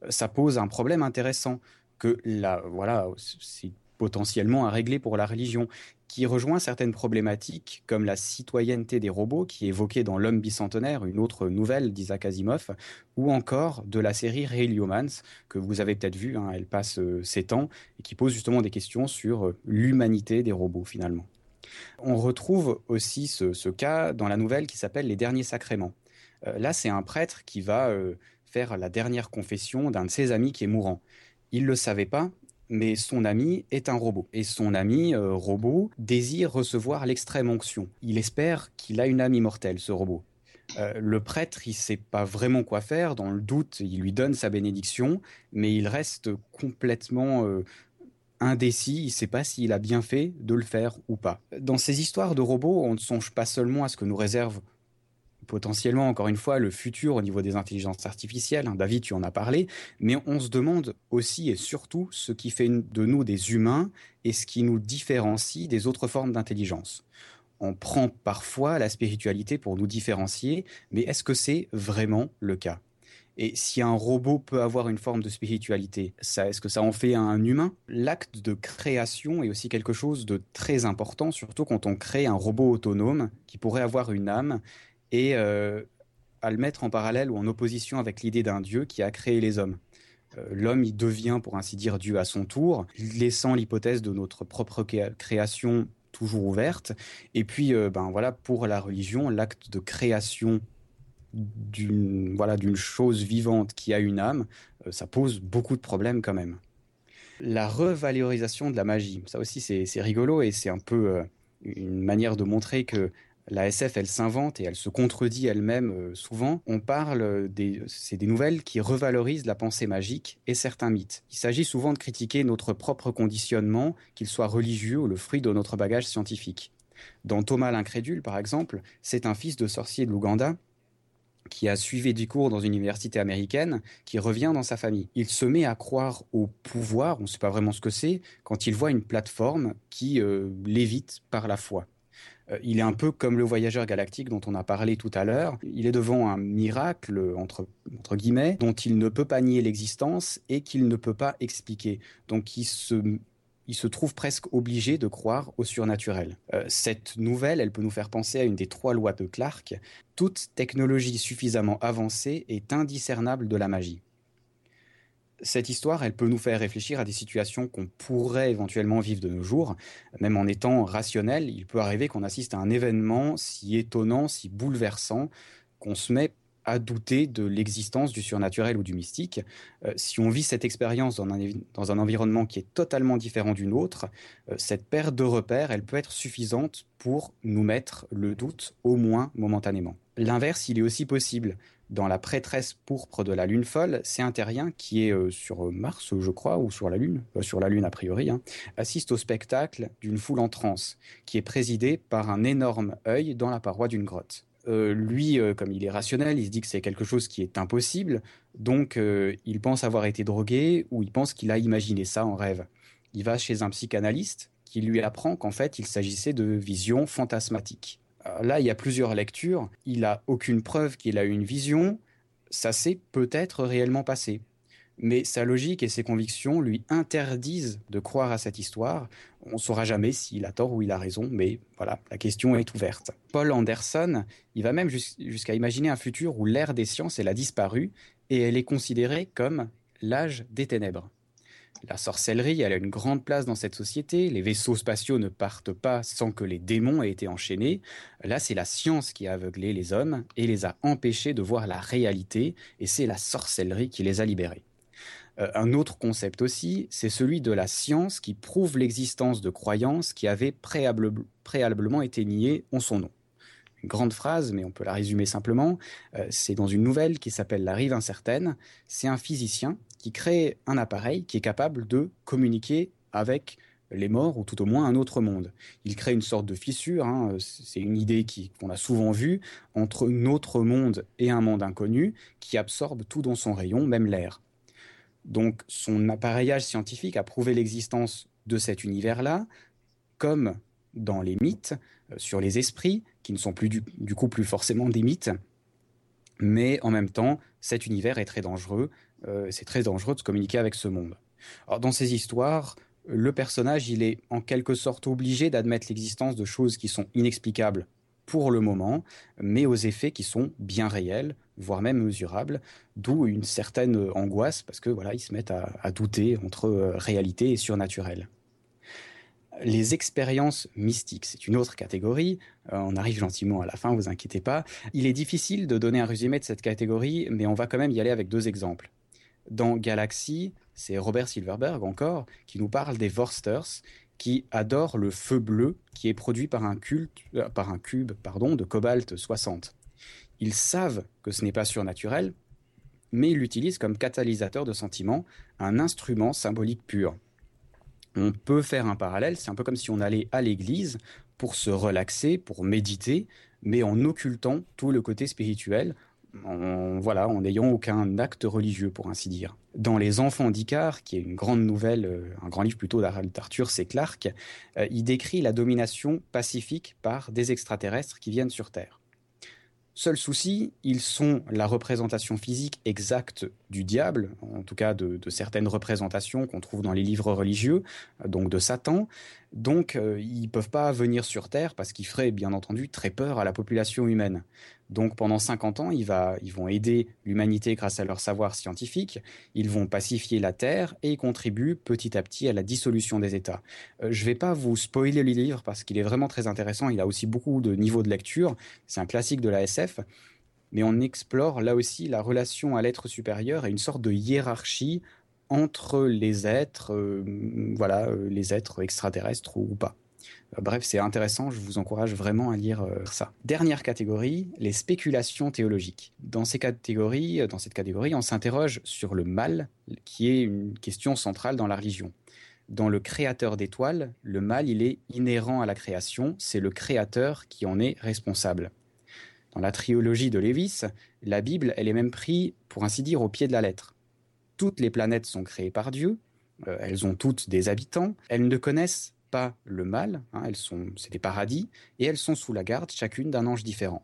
Ça pose un problème intéressant que là, voilà, c'est potentiellement à régler pour la religion, qui rejoint certaines problématiques comme la citoyenneté des robots, qui est évoquée dans L'homme bicentenaire, une autre nouvelle d'Isaac Asimov, ou encore de la série Real Humans, que vous avez peut-être vu, hein, elle passe euh, ans, et qui pose justement des questions sur euh, l'humanité des robots finalement. On retrouve aussi ce, cas dans la nouvelle qui s'appelle Les Derniers Sacrements. Euh, là, c'est un prêtre qui va la dernière confession d'un de ses amis qui est mourant. Il ne le savait pas, mais son ami est un robot. Et son ami euh, robot désire recevoir l'extrême onction. Il espère qu'il a une âme immortelle, ce robot. Euh, le prêtre, il sait pas vraiment quoi faire. Dans le doute, il lui donne sa bénédiction, mais il reste complètement euh, indécis. Il sait pas s'il a bien fait de le faire ou pas. Dans ces histoires de robots, on ne songe pas seulement à ce que nous réserve potentiellement, encore une fois, le futur au niveau des intelligences artificielles. Hein, David, tu en as parlé. Mais on se demande aussi et surtout ce qui fait de nous des humains et ce qui nous différencie des autres formes d'intelligence. On prend parfois la spiritualité pour nous différencier, mais est-ce que c'est vraiment le cas? Et si un robot peut avoir une forme de spiritualité, est-ce que ça en fait un humain? L'acte de création est aussi quelque chose de très important, surtout quand on crée un robot autonome qui pourrait avoir une âme et euh, à le mettre en parallèle ou en opposition avec l'idée d'un Dieu qui a créé les hommes. Euh, l'homme, il devient, pour ainsi dire, Dieu à son tour, laissant l'hypothèse de notre propre création toujours ouverte. Et puis, euh, ben voilà, pour la religion, l'acte de création d'une voilà d'une chose vivante qui a une âme, ça pose beaucoup de problèmes quand même. La revalorisation de la magie, ça aussi c'est rigolo et c'est un peu une manière de montrer que la SF, elle s'invente et elle se contredit elle-même euh, souvent. On parle des, c'est des nouvelles qui revalorisent la pensée magique et certains mythes. Il s'agit souvent de critiquer notre propre conditionnement, qu'il soit religieux ou le fruit de notre bagage scientifique. Dans Thomas l'incrédule, par exemple, c'est un fils de sorcier de l'Ouganda qui a suivi du cours dans une université américaine, qui revient dans sa famille. Il se met à croire au pouvoir, on ne sait pas vraiment ce que c'est, quand il voit une plateforme qui euh, l'évite par la foi. Euh, il est un peu comme le voyageur galactique dont on a parlé tout à l'heure. Il est devant un miracle, entre, guillemets, dont il ne peut pas nier l'existence et qu'il ne peut pas expliquer. Donc il se, trouve presque obligé de croire au surnaturel. Euh, cette nouvelle, elle peut nous faire penser à une des trois lois de Clark. Toute technologie suffisamment avancée est indiscernable de la magie cette histoire, elle peut nous faire réfléchir à des situations qu'on pourrait éventuellement vivre de nos jours. Même en étant rationnel, il peut arriver qu'on assiste à un événement si étonnant, si bouleversant, qu'on se met à douter de l'existence du surnaturel ou du mystique. Euh, si on vit cette expérience dans un, environnement qui est totalement différent d'une autre, euh, cette perte de repères, elle peut être suffisante pour nous mettre le doute, au moins momentanément. L'inverse, il est aussi possible dans la prêtresse pourpre de la lune folle, c'est un terrien qui est euh, sur Mars, je crois, ou sur la Lune, euh, sur la Lune a priori, hein, assiste au spectacle d'une foule en transe, qui est présidée par un énorme œil dans la paroi d'une grotte. Euh, lui, comme il est rationnel, il se dit que c'est quelque chose qui est impossible, donc il pense avoir été drogué ou il pense qu'il a imaginé ça en rêve. Il va chez un psychanalyste qui lui apprend qu'en fait il s'agissait de visions fantasmatiques. Là, il y a plusieurs lectures. Il a aucune preuve qu'il a eu une vision. Ça s'est peut-être réellement passé mais sa logique et ses convictions lui interdisent de croire à cette histoire. On ne saura jamais s'il a tort ou il a raison, mais voilà, la question est ouverte. Paul Anderson, il va même jusqu'à imaginer un futur où l'ère des sciences elle a disparu et elle est considérée comme l'âge des ténèbres. La sorcellerie, elle a une grande place dans cette société. Les vaisseaux spatiaux ne partent pas sans que les démons aient été enchaînés. Là, c'est la science qui a aveuglé les hommes et les a empêchés de voir la réalité, et c'est la sorcellerie qui les a libérés. Euh, un autre concept aussi, c'est celui de la science qui prouve l'existence de croyances qui avaient préalablement été niées en son nom. Une grande phrase, mais on peut la résumer simplement. Euh, c'est dans une nouvelle qui s'appelle La rive incertaine. C'est un physicien qui crée un appareil qui est capable de communiquer avec les morts ou tout au moins un autre monde. Il crée une sorte de fissure, hein, c'est une idée qu'on a souvent vue, entre notre monde et un monde inconnu qui absorbe tout dans son rayon, même l'air. Donc son appareillage scientifique a prouvé l'existence de cet univers-là, comme dans les mythes euh, sur les esprits, qui ne sont plus du, coup plus forcément des mythes, mais en même temps, cet univers est très dangereux, euh, c'est très dangereux de se communiquer avec ce monde. Dans ces histoires, le personnage, il est en quelque sorte obligé d'admettre l'existence de choses qui sont inexplicables pour le moment, mais aux effets qui sont bien réels, voire même mesurables, d'où une certaine angoisse, parce que voilà, ils se mettent à, douter entre euh, réalité et surnaturel. Les expériences mystiques, c'est une autre catégorie. Euh, on arrive gentiment à la fin, vous inquiétez pas. Il est difficile de donner un résumé de cette catégorie, mais on va quand même y aller avec deux exemples. Dans Galaxy, c'est Robert Silverberg encore qui nous parle des Vorsters, qui adorent le feu bleu qui est produit par un, culte, euh, par un cube pardon, de cobalt 60. Ils savent que ce n'est pas surnaturel, mais ils l'utilisent comme catalyseur de sentiments, un instrument symbolique pur. On peut faire un parallèle, c'est un peu comme si on allait à l'église pour se relaxer, pour méditer, mais en occultant tout le côté spirituel, en, voilà, en n'ayant aucun acte religieux, pour ainsi dire. Dans Les Enfants d'Icare, qui est une grande nouvelle, euh, un grand livre plutôt d'Arthur C. Clarke, euh, il décrit la domination pacifique par des extraterrestres qui viennent sur Terre. Seul souci, ils sont la représentation physique exacte du diable, en tout cas de, certaines représentations qu'on trouve dans les livres religieux, donc de Satan. Donc, euh, ils ne peuvent pas venir sur Terre parce qu'ils feraient bien entendu très peur à la population humaine. Donc pendant 50 ans, ils, vont aider l'humanité grâce à leur savoir scientifique, ils vont pacifier la Terre et ils contribuent petit à petit à la dissolution des États. Euh, je ne vais pas vous spoiler le livre parce qu'il est vraiment très intéressant, il a aussi beaucoup de niveaux de lecture, c'est un classique de la SF, mais on explore là aussi la relation à l'être supérieur et une sorte de hiérarchie entre les êtres, euh, voilà, euh, les êtres extraterrestres ou pas. Euh, bref, c'est intéressant, je vous encourage vraiment à lire euh, ça. Dernière catégorie, les spéculations théologiques. Dans, ces catégories, euh, dans cette catégorie, on s'interroge sur le mal, qui est une question centrale dans la religion. Dans le créateur d'étoiles, le mal, il est inhérent à la création, c'est le créateur qui en est responsable. Dans la trilogie de Lévis, la Bible, elle est même prise, pour ainsi dire, au pied de la lettre. Toutes les planètes sont créées par Dieu, elles ont toutes des habitants, elles ne connaissent pas le mal, hein, elles sont, c'est des paradis, et elles sont sous la garde chacune d'un ange différent.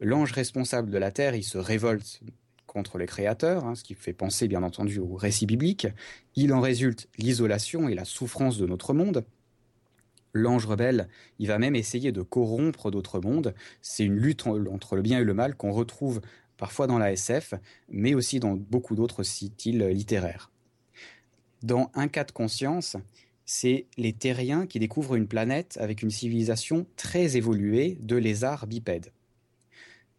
L'ange responsable de la terre, il se révolte contre les créateurs, hein, ce qui fait penser bien entendu au récit biblique. Il en résulte l'isolation et la souffrance de notre monde. L'ange rebelle, il va même essayer de corrompre d'autres mondes. C'est une lutte entre le bien et le mal qu'on retrouve parfois dans la SF, mais aussi dans beaucoup d'autres styles littéraires. Dans Un cas de conscience, c'est les terriens qui découvrent une planète avec une civilisation très évoluée de lézards bipèdes.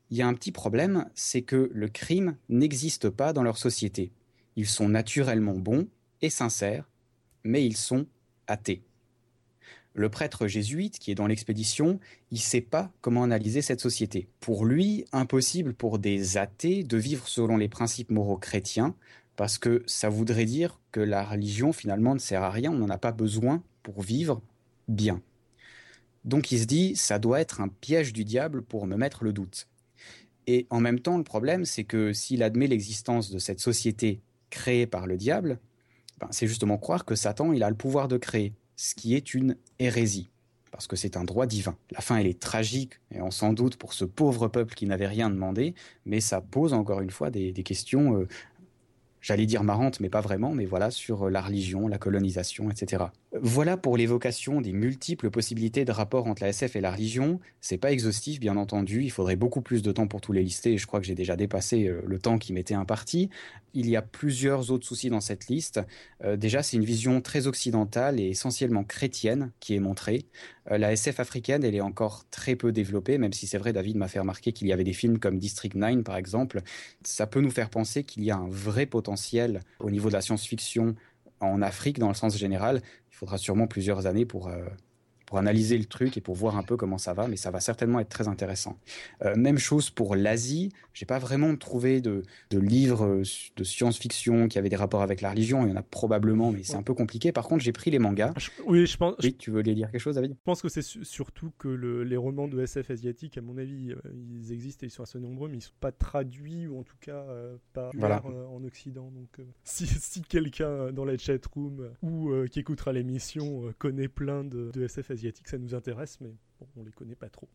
Il y a un petit problème, c'est que le crime n'existe pas dans leur société. Ils sont naturellement bons et sincères, mais ils sont athées. Le prêtre jésuite qui est dans l'expédition, il ne sait pas comment analyser cette société. Pour lui, impossible pour des athées de vivre selon les principes moraux chrétiens, parce que ça voudrait dire que la religion finalement ne sert à rien, on n'en a pas besoin pour vivre bien. Donc il se dit, ça doit être un piège du diable pour me mettre le doute. Et en même temps, le problème, c'est que s'il admet l'existence de cette société créée par le diable, ben, c'est justement croire que Satan, il a le pouvoir de créer. ce qui est une hérésie parce que c'est un droit divin. La fin, elle est tragique, et on s'en doute pour ce pauvre peuple qui n'avait rien demandé, mais ça pose encore une fois des, questions euh, j'allais dire marrante, mais pas vraiment, mais voilà, sur euh, la religion, la colonisation, etc. Voilà pour l'évocation des multiples possibilités de rapport entre la SF et la religion. C'est pas exhaustif, bien entendu. Il faudrait beaucoup plus de temps pour tous les lister, et je crois que j'ai déjà dépassé euh, le temps qui m'était imparti. Il y a plusieurs autres soucis dans cette liste. Euh, déjà, c'est une vision très occidentale et essentiellement chrétienne qui est montrée. la SF africaine, elle est encore très peu développée, même si c'est vrai, David m'a fait remarquer qu'il y avait des films comme District 9, par exemple. Ça peut nous faire penser qu'il y a un vrai potentiel au niveau de la science-fiction en Afrique dans le sens général. Faudra sûrement plusieurs années pour, euh, pour analyser le truc et pour voir un peu comment ça va, mais ça va certainement être très intéressant. Euh, même chose pour l'Asie. J'ai pas vraiment trouvé de, de livres euh, de science-fiction qui avaient des rapports avec la religion. Il y en a probablement, mais c'est un peu compliqué. Par contre, j'ai pris les mangas. oui, je pense. Oui, tu veux les dire quelque chose, David? Je pense que c'est surtout que les romans de SF asiatiques, à mon avis, euh, ils existent et ils sont assez nombreux, mais ils sont pas traduits ou en tout cas pas voilà. en Occident. Donc, si, si quelqu'un dans la chat room ou qui écoutera l'émission connaît plein de, de SF asiatiques ça nous intéresse, mais on les connaît pas trop.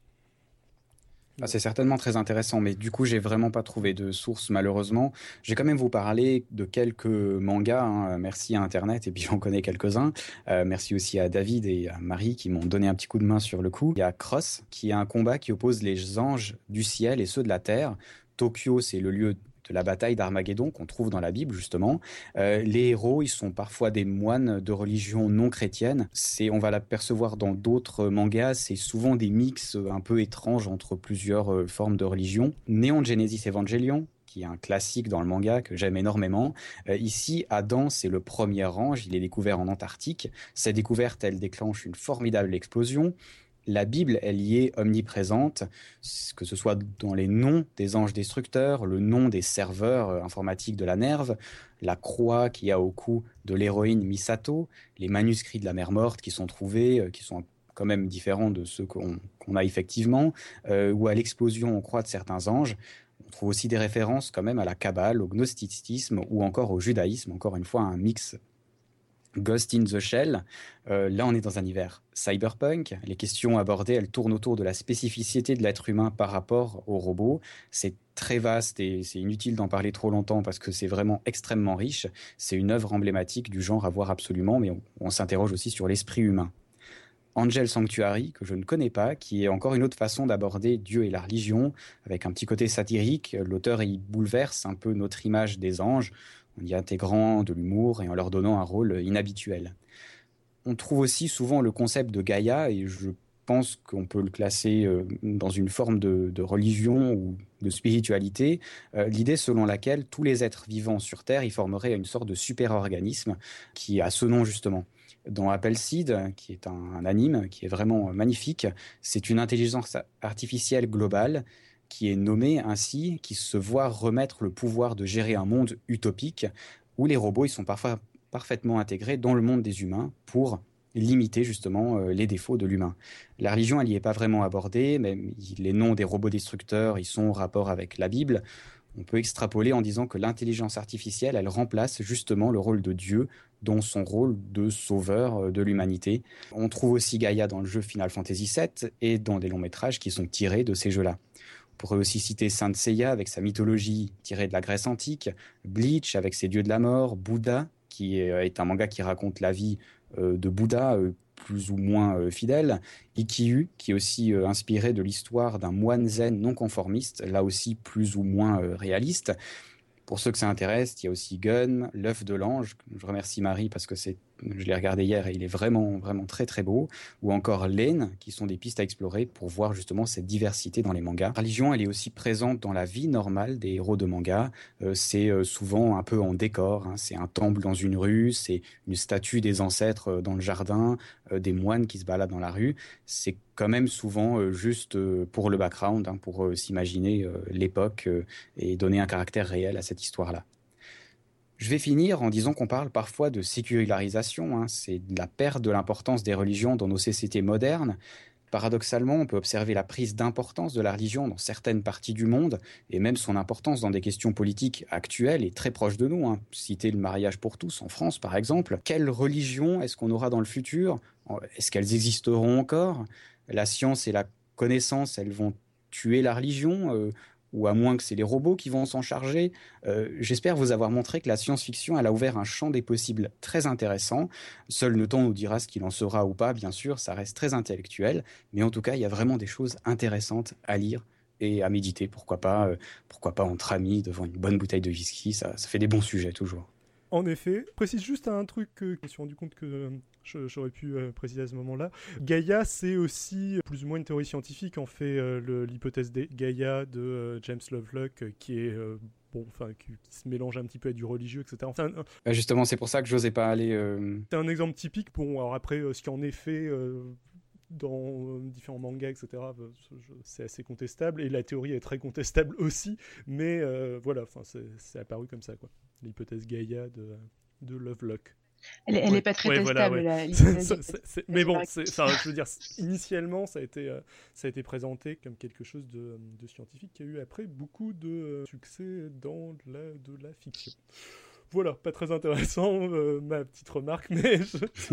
Ah, c'est certainement très intéressant, mais du coup, j'ai vraiment pas trouvé de source malheureusement. J'ai quand même vous parler de quelques mangas. Hein. Merci à Internet, et puis j'en connais quelques-uns. Euh, merci aussi à David et à Marie qui m'ont donné un petit coup de main sur le coup. Il y a Cross, qui est un combat qui oppose les anges du ciel et ceux de la terre. Tokyo, c'est le lieu de la bataille d'Armageddon qu'on trouve dans la Bible justement. Euh, les héros, ils sont parfois des moines de religion non chrétienne. C'est, on va l'apercevoir dans d'autres mangas, c'est souvent des mix un peu étranges entre plusieurs euh, formes de religion. Neon Genesis Evangelion, qui est un classique dans le manga que j'aime énormément. Euh, ici, Adam, c'est le premier ange, il est découvert en Antarctique. Sa découverte, elle déclenche une formidable explosion la Bible, elle y est omniprésente, que ce soit dans les noms des anges destructeurs, le nom des serveurs euh, informatiques de la Nerve, la croix qu'il y a au cou de l'héroïne Misato, les manuscrits de la mer morte qui sont trouvés, euh, qui sont quand même différents de ceux qu'on a effectivement, euh, ou à l'explosion en croix de certains anges. On trouve aussi des références quand même à la Kabbale, au gnosticisme ou encore au judaïsme, encore une fois un mix Ghost in the Shell. Euh, là, on est dans un hiver cyberpunk. Les questions abordées, elles tournent autour de la spécificité de l'être humain par rapport aux robots. C'est très vaste et c'est inutile d'en parler trop longtemps parce que c'est vraiment extrêmement riche. C'est une œuvre emblématique du genre à voir absolument, mais on, s'interroge aussi sur l'esprit humain. Angel Sanctuary, que je ne connais pas, qui est encore une autre façon d'aborder Dieu et la religion, avec un petit côté satirique. L'auteur y bouleverse un peu notre image des anges en y intégrant de l'humour et en leur donnant un rôle inhabituel. On trouve aussi souvent le concept de Gaïa, et je pense qu'on peut le classer euh, dans une forme de, religion ou de spiritualité, euh, l'idée selon laquelle tous les êtres vivants sur Terre y formeraient une sorte de super-organisme qui a ce nom justement. Dans Appleseed, qui est un anime qui est vraiment magnifique, c'est une intelligence artificielle globale qui est nommé ainsi, qui se voit remettre le pouvoir de gérer un monde utopique où les robots ils sont parfois parfaitement intégrés dans le monde des humains pour limiter justement euh, les défauts de l'humain. La religion, elle n'y est pas vraiment abordée, mais les noms des robots destructeurs, ils sont en rapport avec la Bible. On peut extrapoler en disant que l'intelligence artificielle, elle remplace justement le rôle de Dieu dans son rôle de sauveur euh, de l'humanité. On trouve aussi Gaïa dans le jeu Final Fantasy VII et dans des longs métrages qui sont tirés de ces jeux-là. Pourrait aussi citer Saint Seiya avec sa mythologie tirée de la Grèce antique, Bleach avec ses dieux de la mort, Bouddha qui est, euh, un manga qui raconte la vie euh, de Bouddha euh, plus ou moins fidèle, Ikkyu qui est aussi inspiré de l'histoire d'un moine zen non conformiste, là aussi plus ou moins réaliste. Pour ceux que ça intéresse, il y a aussi Gun, l'œuf de l'ange. Je remercie Marie parce que c'est je l'ai regardé hier et il est vraiment, vraiment très très beau. Ou encore Lane, qui sont des pistes à explorer pour voir justement cette diversité dans les mangas. La religion, elle est aussi présente dans la vie normale des héros de manga. Euh, c'est euh, souvent un peu en décor. Hein. C'est un temple dans une rue, c'est une statue des ancêtres euh, dans le jardin, des moines qui se baladent dans la rue. C'est quand même souvent juste pour le background, hein, pour s'imaginer l'époque et donner un caractère réel à cette histoire-là. Je vais finir en disant qu'on parle parfois de sécularisation, hein. c'est la perte de l'importance des religions dans nos sociétés modernes. paradoxalement, on peut observer la prise d'importance de la religion dans certaines parties du monde, et même son importance dans des questions politiques actuelles et très proches de nous. Hein. Citer le mariage pour tous en France, par exemple. Quelle religion est-ce qu'on aura dans le futur? Est-ce qu'elles existeront encore? La science et la connaissance, elles vont tuer la religion euh, ou à moins que c'est les robots qui vont s'en charger. Euh, j'espère vous avoir montré que la science-fiction, elle a ouvert un champ des possibles très intéressant. Seul le temps nous dira ce qu'il en sera ou pas, bien sûr, ça reste très intellectuel, mais en tout cas, il y a vraiment des choses intéressantes à lire et à méditer, pourquoi pas, euh, pourquoi pas entre amis, devant une bonne bouteille de whisky, ça, ça fait des bons sujets toujours. En effet, précise juste un truc que je me suis rendu compte que j'aurais pu euh, préciser à ce moment-là. Gaïa, c'est aussi plus ou moins une théorie scientifique, en fait, euh, l'hypothèse de Gaïa de euh, James Lovelock, qui est bon, enfin, qui, se mélange un petit peu avec du religieux, etc. Enfin, Justement, c'est pour ça que j'osais pas aller. C'est un exemple typique. Bon, alors après, ce qui en est fait dans différents mangas, etc., c'est assez contestable, et la théorie est très contestable aussi, mais voilà, enfin, c'est apparu comme ça, quoi. L'hypothèse Gaïa de, de Lovelock. Elle, n'est pas très stable. mais bon, je veux dire, initialement, ça a été, euh, ça a été présenté comme quelque chose de, de, scientifique qui a eu après beaucoup de euh, succès dans la, de la fiction. Voilà, pas très intéressant, euh, ma petite remarque, mais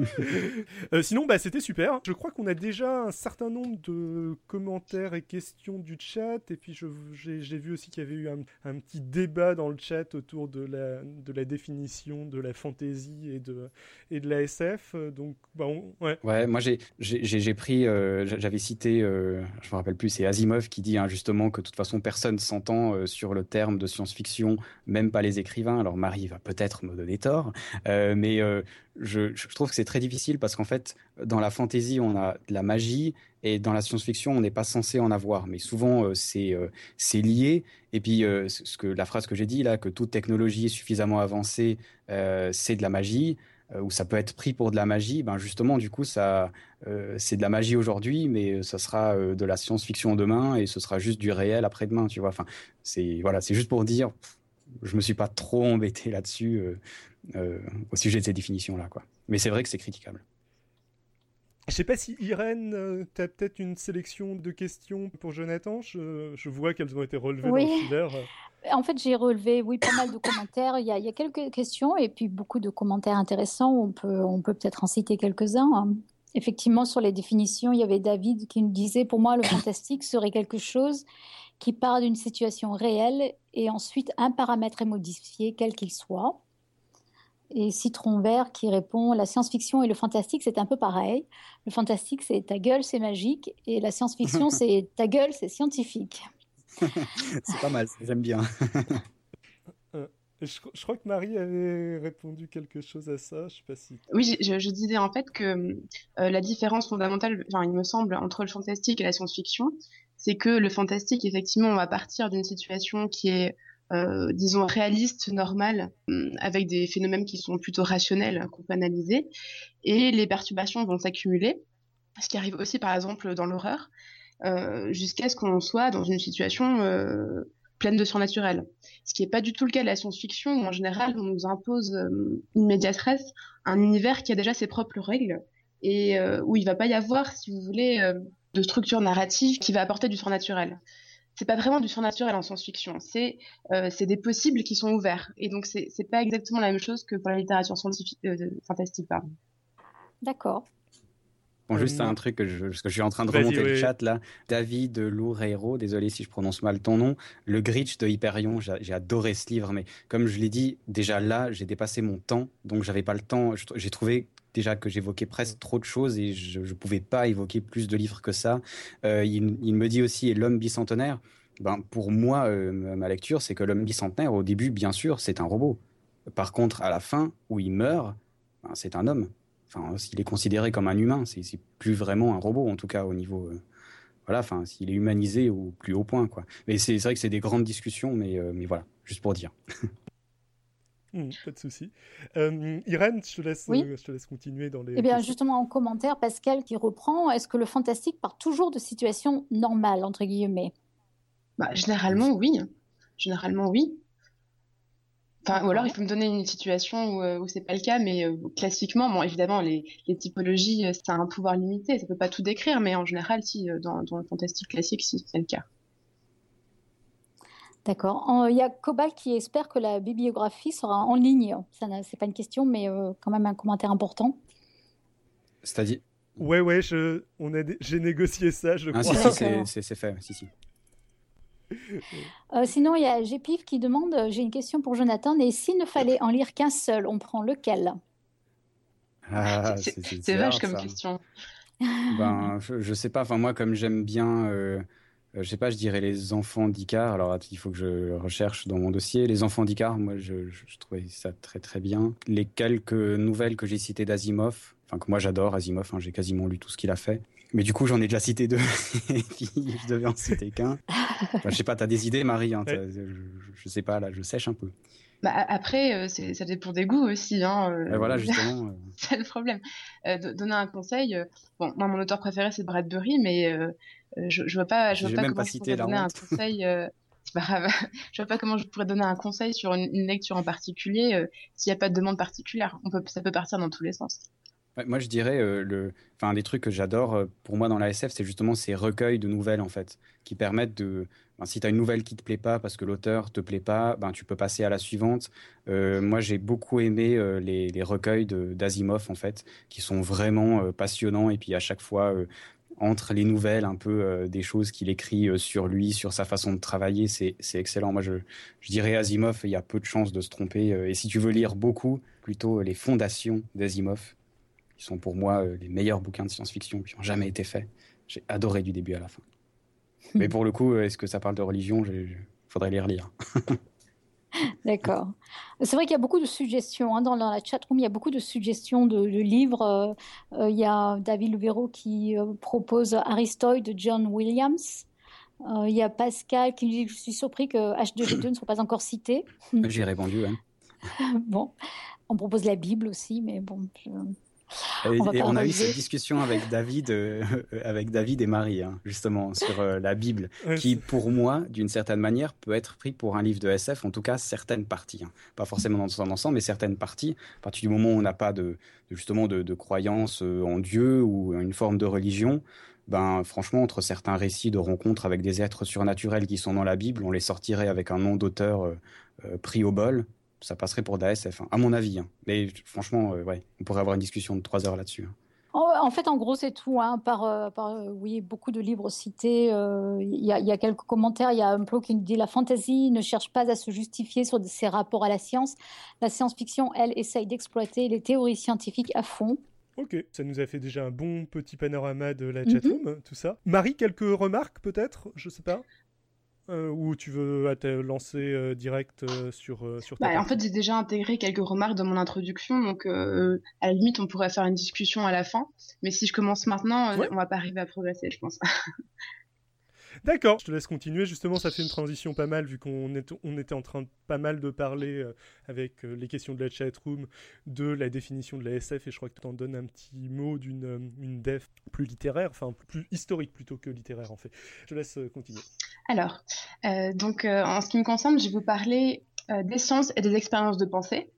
euh, sinon, bah, c'était super. Je crois qu'on a déjà un certain nombre de commentaires et questions du chat, et puis j'ai vu aussi qu'il y avait eu un, petit débat dans le chat autour de la, de la définition de la fantasy et de, et de la SF. Donc, bah, ouais. Ouais, moi j'ai pris, euh, j'avais cité, je me rappelle plus, c'est Asimov qui dit hein, justement que de toute façon personne s'entend sur le terme de science-fiction, même pas les écrivains. Alors Marie va peut-être me donner tort, euh, mais euh, je, trouve que c'est très difficile parce qu'en fait, dans la fantasy, on a de la magie et dans la science-fiction, on n'est pas censé en avoir. Mais souvent, euh, c'est lié. Et puis, ce que la phrase que j'ai dit là, que toute technologie est suffisamment avancée, c'est de la magie ou ça peut être pris pour de la magie, ben justement, du coup, ça, c'est de la magie aujourd'hui, mais ça sera de la science-fiction demain et ce sera juste du réel après-demain, tu vois. Enfin, c'est voilà, c'est juste pour dire, je me suis pas trop embêté là-dessus euh, euh, au sujet de ces définitions-là. Quoi. Mais c'est vrai que c'est critiquable. Je sais pas si Irène, euh, tu as peut-être une sélection de questions pour Jonathan. Je, vois qu'elles ont été relevées dans le filaire. En fait, j'ai relevé, oui, pas mal de commentaires. Il y, a, quelques questions et puis beaucoup de commentaires intéressants. On peut on peut peut-être en citer quelques-uns. Hein. Effectivement, sur les définitions, il y avait David qui nous disait, pour moi, le fantastique serait quelque chose qui part d'une situation réelle et ensuite un paramètre est modifié, quel qu'il soit. Et Citron Vert qui répond La science-fiction et le fantastique, c'est un peu pareil. Le fantastique, c'est ta gueule, c'est magique. Et la science-fiction, c'est ta gueule, c'est scientifique. c'est pas mal, j'aime bien. Euh, je, crois que Marie avait répondu quelque chose à ça. Je sais pas si. Oui, je, disais en fait que euh, la différence fondamentale, enfin, il me semble, entre le fantastique et la science-fiction, c'est que le fantastique, effectivement, on va partir d'une situation qui est, euh, disons, réaliste, normale, hum, avec des phénomènes qui sont plutôt rationnels, qu'on peut analyser, et les perturbations vont s'accumuler, ce qui arrive aussi, par exemple, dans l'horreur, euh, jusqu'à ce qu'on soit dans une situation euh, pleine de surnaturel. Ce qui n'est pas du tout le cas de la science-fiction, où en général, on nous impose une médiatrice, un univers qui a déjà ses propres règles, et où il ne va pas y avoir, si vous voulez, de structure narrative qui va apporter du surnaturel. C'est pas vraiment du surnaturel en science-fiction, c'est euh, des possibles qui sont ouverts. Et donc c'est pas exactement la même chose que pour la littérature scientifique euh, fantastique. D'accord. Bon, juste un truc que je, que je suis en train de remonter le chat là. David Loureiro, désolé si je prononce mal ton nom. Le Gritch de Hyperion, j'ai adoré ce livre, mais comme je l'ai dit, déjà là, j'ai dépassé mon temps, donc j'avais pas le temps. J'ai trouvé déjà que j'évoquais presque trop de choses et je ne pouvais pas évoquer plus de livres que ça. Euh, il, me dit aussi, et l'homme bicentenaire, ben, pour moi, euh, ma lecture, c'est que l'homme bicentenaire, au début, bien sûr, c'est un robot. Par contre, à la fin, où il meurt, ben, c'est un homme. Enfin, s'il est considéré comme un humain, c'est plus vraiment un robot, en tout cas au niveau... Euh, voilà, enfin, s'il est humanisé au plus haut point, quoi. Mais c'est vrai que c'est des grandes discussions, mais, mais voilà, juste pour dire. Mmh, pas de souci. Euh, Irène, je te, laisse, euh, je te laisse continuer dans les. Eh bien, justement, en commentaire, Pascal qui reprend est-ce que le fantastique part toujours de situations normales, entre guillemets? Bah, Généralement, oui. Généralement, oui. Enfin, ou alors il faut me donner une situation où, où c'est pas le cas, mais classiquement, bon, évidemment, les, les typologies, ça a un pouvoir limité, ça peut pas tout décrire, mais en général, si, dans, dans le fantastique classique, si c'est le cas. D'accord. Il y a Cobalt qui espère que la bibliographie sera en ligne. Ça, c'est pas une question, mais quand même un commentaire important. C'est-à-dire? Ouais, ouais, je, on a, j'ai négocié ça, je ah, crois. Si, si, c'est, fait, si, si. Euh, sinon, il y a Gpif qui demande, j'ai une question pour Jonathan, et s'il ne fallait en lire qu'un seul, on prend lequel? Ah, C'est, vache comme question. Ben, je, je, sais pas, enfin moi comme j'aime bien... Euh euh, je sais pas, je dirais les enfants d'Icar. Alors, il faut que je recherche dans mon dossier. Les enfants d'Icar, moi, je, je, trouvais ça très très bien. Les quelques nouvelles que j'ai citées d'Asimov, enfin que moi j'adore Asimov, hein, j'ai quasiment lu tout ce qu'il a fait. Mais du coup, j'en ai déjà cité deux, et puis je devais en citer qu'un. Enfin, je sais pas, tu as des idées, Marie hein, je, je, sais pas, là, je sèche un peu. Bah, après, euh, ça dépend des goûts aussi. Hein, euh, voilà, justement. c'est le problème. donner un conseil, bon, moi, mon auteur préféré, c'est Bradbury, mais euh, je, je vois pas, je vois pas comment je pourrais donner un conseil. Euh, c'est pas grave. je vois pas comment je pourrais donner un conseil sur une, lecture en particulier euh, s'il n'y a pas de demande particulière. On peut, ça peut partir dans tous les sens. moi, je dirais, le, enfin, des trucs que j'adore pour moi dans la SF, c'est justement ces recueils de nouvelles en fait, qui permettent de, ben, si tu as une nouvelle qui te plaît pas parce que l'auteur te plaît pas, ben, tu peux passer à la suivante. moi, j'ai beaucoup aimé les, les, recueils d'Asimov en fait, qui sont vraiment passionnants et puis à chaque fois, entre les nouvelles, un peu euh, des choses qu'il écrit euh, sur lui, sur sa façon de travailler, c'est excellent. Moi, je, je, dirais Asimov, il y a peu de chances de se tromper. Euh, et si tu veux lire beaucoup, plutôt les fondations d'Asimov, qui sont pour moi les meilleurs bouquins de science-fiction qui ont jamais été faits. J'ai adoré du début à la fin. Mais pour le coup, est-ce que ça parle de religion? Il faudrait les relire. D'accord. C'est vrai qu'il y a beaucoup de suggestions. Hein, dans la chatroom, il y a beaucoup de suggestions de, livres. Euh, euh, il y a David Luvero qui euh, propose Aristote de John Williams. il y a Pascal qui dit Je suis surpris que H2G2 ne soit pas encore cité. J'ai répondu. bon, on propose la Bible aussi, mais bon. On, a eu cette discussion avec David, euh, avec David et Marie, hein, justement, sur euh, la Bible, qui, pour moi, d'une certaine manière, peut être pris pour un livre de SF, en tout cas certaines parties. Hein. Pas forcément dans son ensemble, mais certaines parties. À partir du moment où on n'a pas de, justement de, croyance euh, en Dieu ou une forme de religion, ben franchement, entre certains récits de rencontres avec des êtres surnaturels qui sont dans la Bible, on les sortirait avec un nom d'auteur pris au bol ça passerait pour d'ASF, hein, à mon avis. Hein. Mais franchement, euh, ouais, on pourrait avoir une discussion de trois heures là-dessus. Hein. En fait, en gros, c'est tout. Par, euh, par euh, oui, beaucoup de livres cités. Il y, a quelques commentaires. Il y a un peu qui dit la fantasy ne cherche pas à se justifier sur ses rapports à la science. La science-fiction, elle, essaye d'exploiter les théories scientifiques à fond. Ok, ça nous a fait déjà un bon petit panorama de la chatroom, mm tout ça. Marie, quelques remarques peut-être? Je sais pas. Euh, ou tu veux te lancer euh, direct euh, sur, sur ta bah, En fait, j'ai déjà intégré quelques remarques dans mon introduction, donc à la limite, on pourrait faire une discussion à la fin. Mais si je commence maintenant, on va pas arriver à progresser, je pense. D'accord, je te laisse continuer. Justement, ça fait une transition pas mal vu qu'on on était en train pas mal de parler euh, avec euh, les questions de la chatroom de la définition de la SF et je crois que tu en donnes un petit mot d'une euh, plus littéraire, enfin plus historique plutôt que littéraire en fait. Je te laisse continuer. Alors, donc en ce qui me concerne, je vais vous parler des sciences et des expériences de pensée.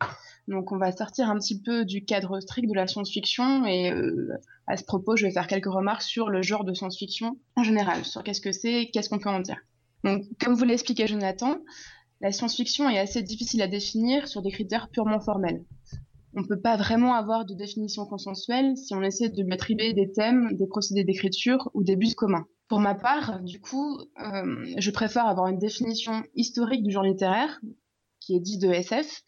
Donc on va sortir un petit peu du cadre strict de la science-fiction et euh, à ce propos, je vais faire quelques remarques sur le genre de science-fiction en général, sur qu'est-ce que c'est, qu'est-ce qu'on peut en dire. Donc comme vous l'expliquait Jonathan, la science-fiction est assez difficile à définir sur des critères purement formels. On ne peut pas vraiment avoir de définition consensuelle si on essaie de m'attribuer des thèmes, des procédés d'écriture ou des buts communs. Pour ma part, du coup, euh, je préfère avoir une définition historique du genre littéraire, qui est dit de SF,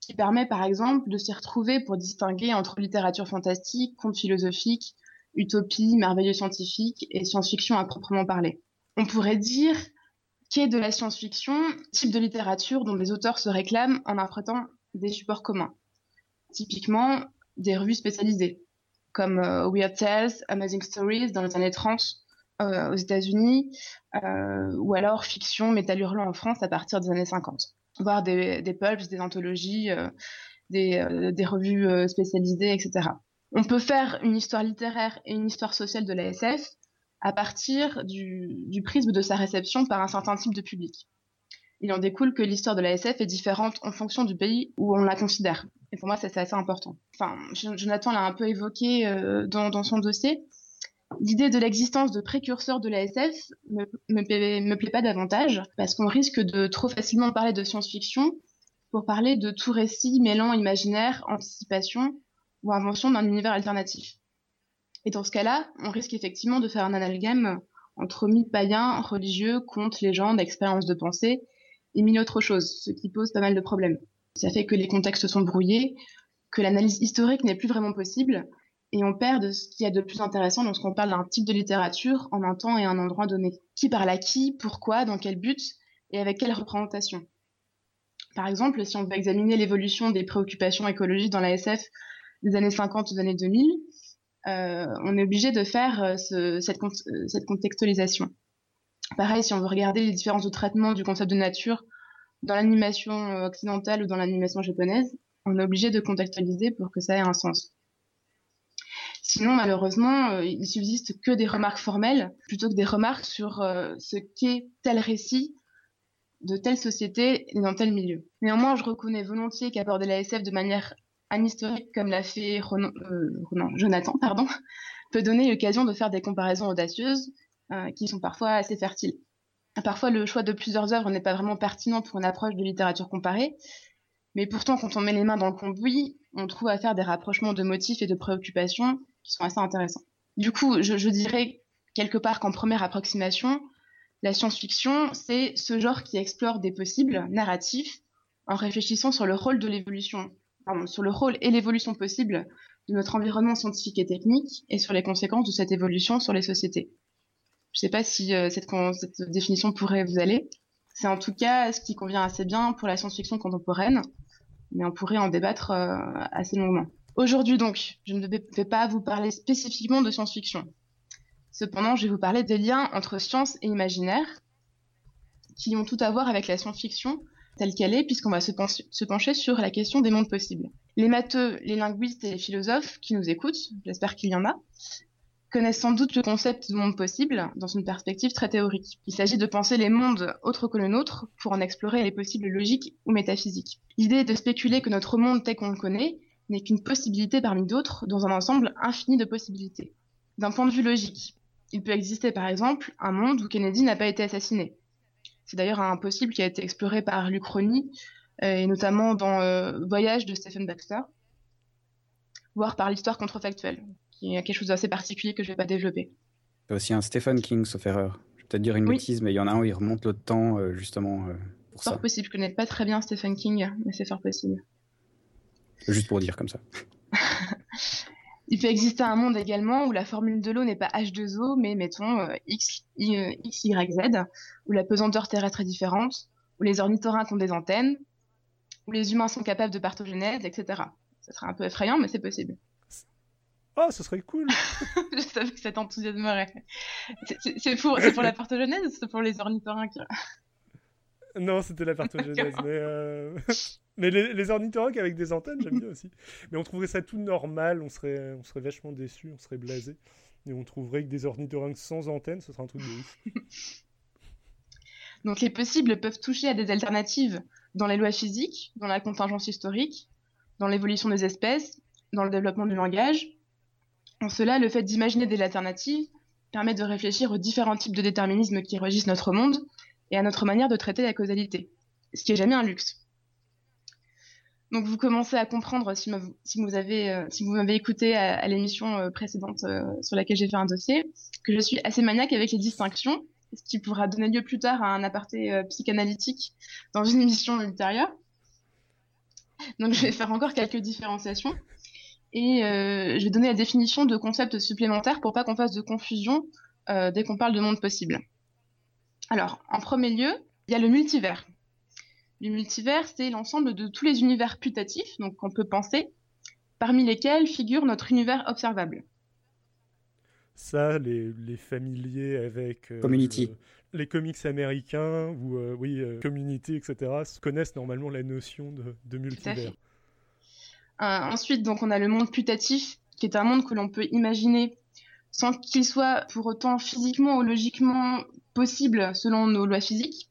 qui permet par exemple de s'y retrouver pour distinguer entre littérature fantastique, conte philosophique, utopie, merveilleux scientifique et science-fiction à proprement parler. On pourrait dire qu'est de la science-fiction, type de littérature dont les auteurs se réclament en affrontant des supports communs. Typiquement, des revues spécialisées, comme euh, Weird Tales, Amazing Stories dans les années 30 euh, aux États-Unis, euh, ou alors fiction Métal Hurlant en France à partir des années 50 des, des pulps, des anthologies, euh, des, euh, des, revues euh, spécialisées, etc. On peut faire une histoire littéraire et une histoire sociale de la SF à partir du, du prisme de sa réception par un certain type de public. Il en découle que l'histoire de la SF est différente en fonction du pays où on la considère. Et pour moi, c'est assez important. Enfin, Jonathan l'a un peu évoqué euh, dans, son dossier. L'idée de l'existence de précurseurs de la SF me, plaît pas davantage parce qu'on risque de trop facilement parler de science-fiction pour parler de tout récit mêlant imaginaire, anticipation ou invention d'un univers alternatif. Et dans ce cas-là, on risque effectivement de faire un amalgame entre mythes païens, religieux, contes, légendes, expériences de pensée et mille autres choses, ce qui pose pas mal de problèmes. Ça fait que les contextes sont brouillés, que l'analyse historique n'est plus vraiment possible, et on perd de ce qu'il y a de plus intéressant lorsqu'on parle d'un type de littérature en un temps et un endroit donné. Qui parle à qui, pourquoi, dans quel but, et avec quelle représentation. Par exemple, si on veut examiner l'évolution des préoccupations écologiques dans la SF des années 50 aux années 2000, euh, on est obligé de faire euh, euh, cette, contextualisation. Pareil, si on veut regarder les différences de traitement du concept de nature dans l'animation occidentale ou dans l'animation japonaise, on est obligé de contextualiser pour que ça ait un sens. Sinon, malheureusement, il subsiste que des remarques formelles plutôt que des remarques sur ce qu'est tel récit de telle société et dans tel milieu. Néanmoins, je reconnais volontiers qu'aborder la SF de manière historique comme l'a fait euh, Jonathan, pardon, peut donner l'occasion de faire des comparaisons audacieuses euh, qui sont parfois assez fertiles. Parfois, le choix de plusieurs œuvres n'est pas vraiment pertinent pour une approche de littérature comparée, mais pourtant, quand on met les mains dans le cambouis, on trouve à faire des rapprochements de motifs et de préoccupations qui sont assez intéressants. Du coup, je, dirais quelque part qu'en première approximation, la science-fiction, c'est ce genre qui explore des possibles narratifs en réfléchissant sur le rôle de l'évolution sur le rôle et l'évolution possible de notre environnement scientifique et technique et sur les conséquences de cette évolution sur les sociétés. Je ne sais pas si euh, cette, cette, définition pourrait vous aller. C'est en tout cas ce qui convient assez bien pour la science-fiction contemporaine, mais on pourrait en débattre euh, assez longuement. Aujourd'hui donc, je ne vais pas vous parler spécifiquement de science-fiction. Cependant, je vais vous parler des liens entre science et imaginaire, qui ont tout à voir avec la science-fiction, telle qu'elle est, puisqu'on va se, pencher sur la question des mondes possibles. Les matheux, les linguistes et les philosophes qui nous écoutent, j'espère qu'il y en a, connaissent sans doute le concept de monde possible dans une perspective très théorique. Il s'agit de penser les mondes autres que le nôtre pour en explorer les possibles logiques ou métaphysiques. L'idée est de spéculer que notre monde tel qu'on le connaît n'est qu'une possibilité parmi d'autres dans un ensemble infini de possibilités. D'un point de vue logique, il peut exister par exemple un monde où Kennedy n'a pas été assassiné, c'est d'ailleurs un possible qui a été exploré par l'Uchronie, euh, et notamment dans euh, Voyage de Stephen Baxter, voire par l'histoire contrefactuelle, qui est quelque chose d'assez particulier que je ne vais pas développer. Il y a aussi un Stephen King, sauf erreur. Je vais peut-être dire une bêtise, mais il y en a un où il remonte le temps euh, justement pour ça. Fort possible, je connais pas très bien Stephen King, mais c'est fort possible. Juste pour dire comme ça. Il peut exister un monde également où la formule de l'eau n'est pas H2O, mais mettons euh, X, y, X, Y, Z, où la pesanteur terrestre est différente, où les ornithorynques ont des antennes, où les humains sont capables de partogénèse, etc. Ça serait un peu effrayant, mais c'est possible. Oh, ce serait cool Je savais que ça t'enthousiasmerait. C'est pour, pour la partogénèse ou c'est pour les ornithorynques? Non, c'était la partogénèse, mais... Euh... Mais les, les avec des antennes, j'aime bien aussi. Mais on trouverait ça tout normal, on serait, on serait vachement déçus, on serait blasés. Et on trouverait que des ornithorynques sans antennes, ce serait un truc de ouf. Donc les possibles peuvent toucher à des alternatives dans les lois physiques, dans la contingence historique, dans l'évolution des espèces, dans le développement du langage. En cela, le fait d'imaginer des alternatives permet de réfléchir aux différents types de déterminismes qui régissent notre monde et à notre manière de traiter la causalité, ce qui est jamais un luxe. Donc vous commencez à comprendre si, vous avez euh, m'avez écouté à, l'émission euh, précédente euh, sur laquelle j'ai fait un dossier que je suis assez maniaque avec les distinctions, ce qui pourra donner lieu plus tard à un aparté psychanalytique dans une émission ultérieure. Donc je vais faire encore quelques différenciations et je vais donner la définition de concepts supplémentaires pour pas qu'on fasse de confusion dès qu'on parle de monde possible. Alors en premier lieu, il y a le multivers. Le multivers, c'est l'ensemble de tous les univers putatifs, donc qu'on peut penser, parmi lesquels figure notre univers observable. Ça, les, familiers avec euh, Community. les comics américains ou euh, oui, euh, Community, etc., connaissent normalement la notion de, multivers. ensuite, donc, on a le monde putatif, qui est un monde que l'on peut imaginer sans qu'il soit pour autant physiquement ou logiquement possible selon nos lois physiques.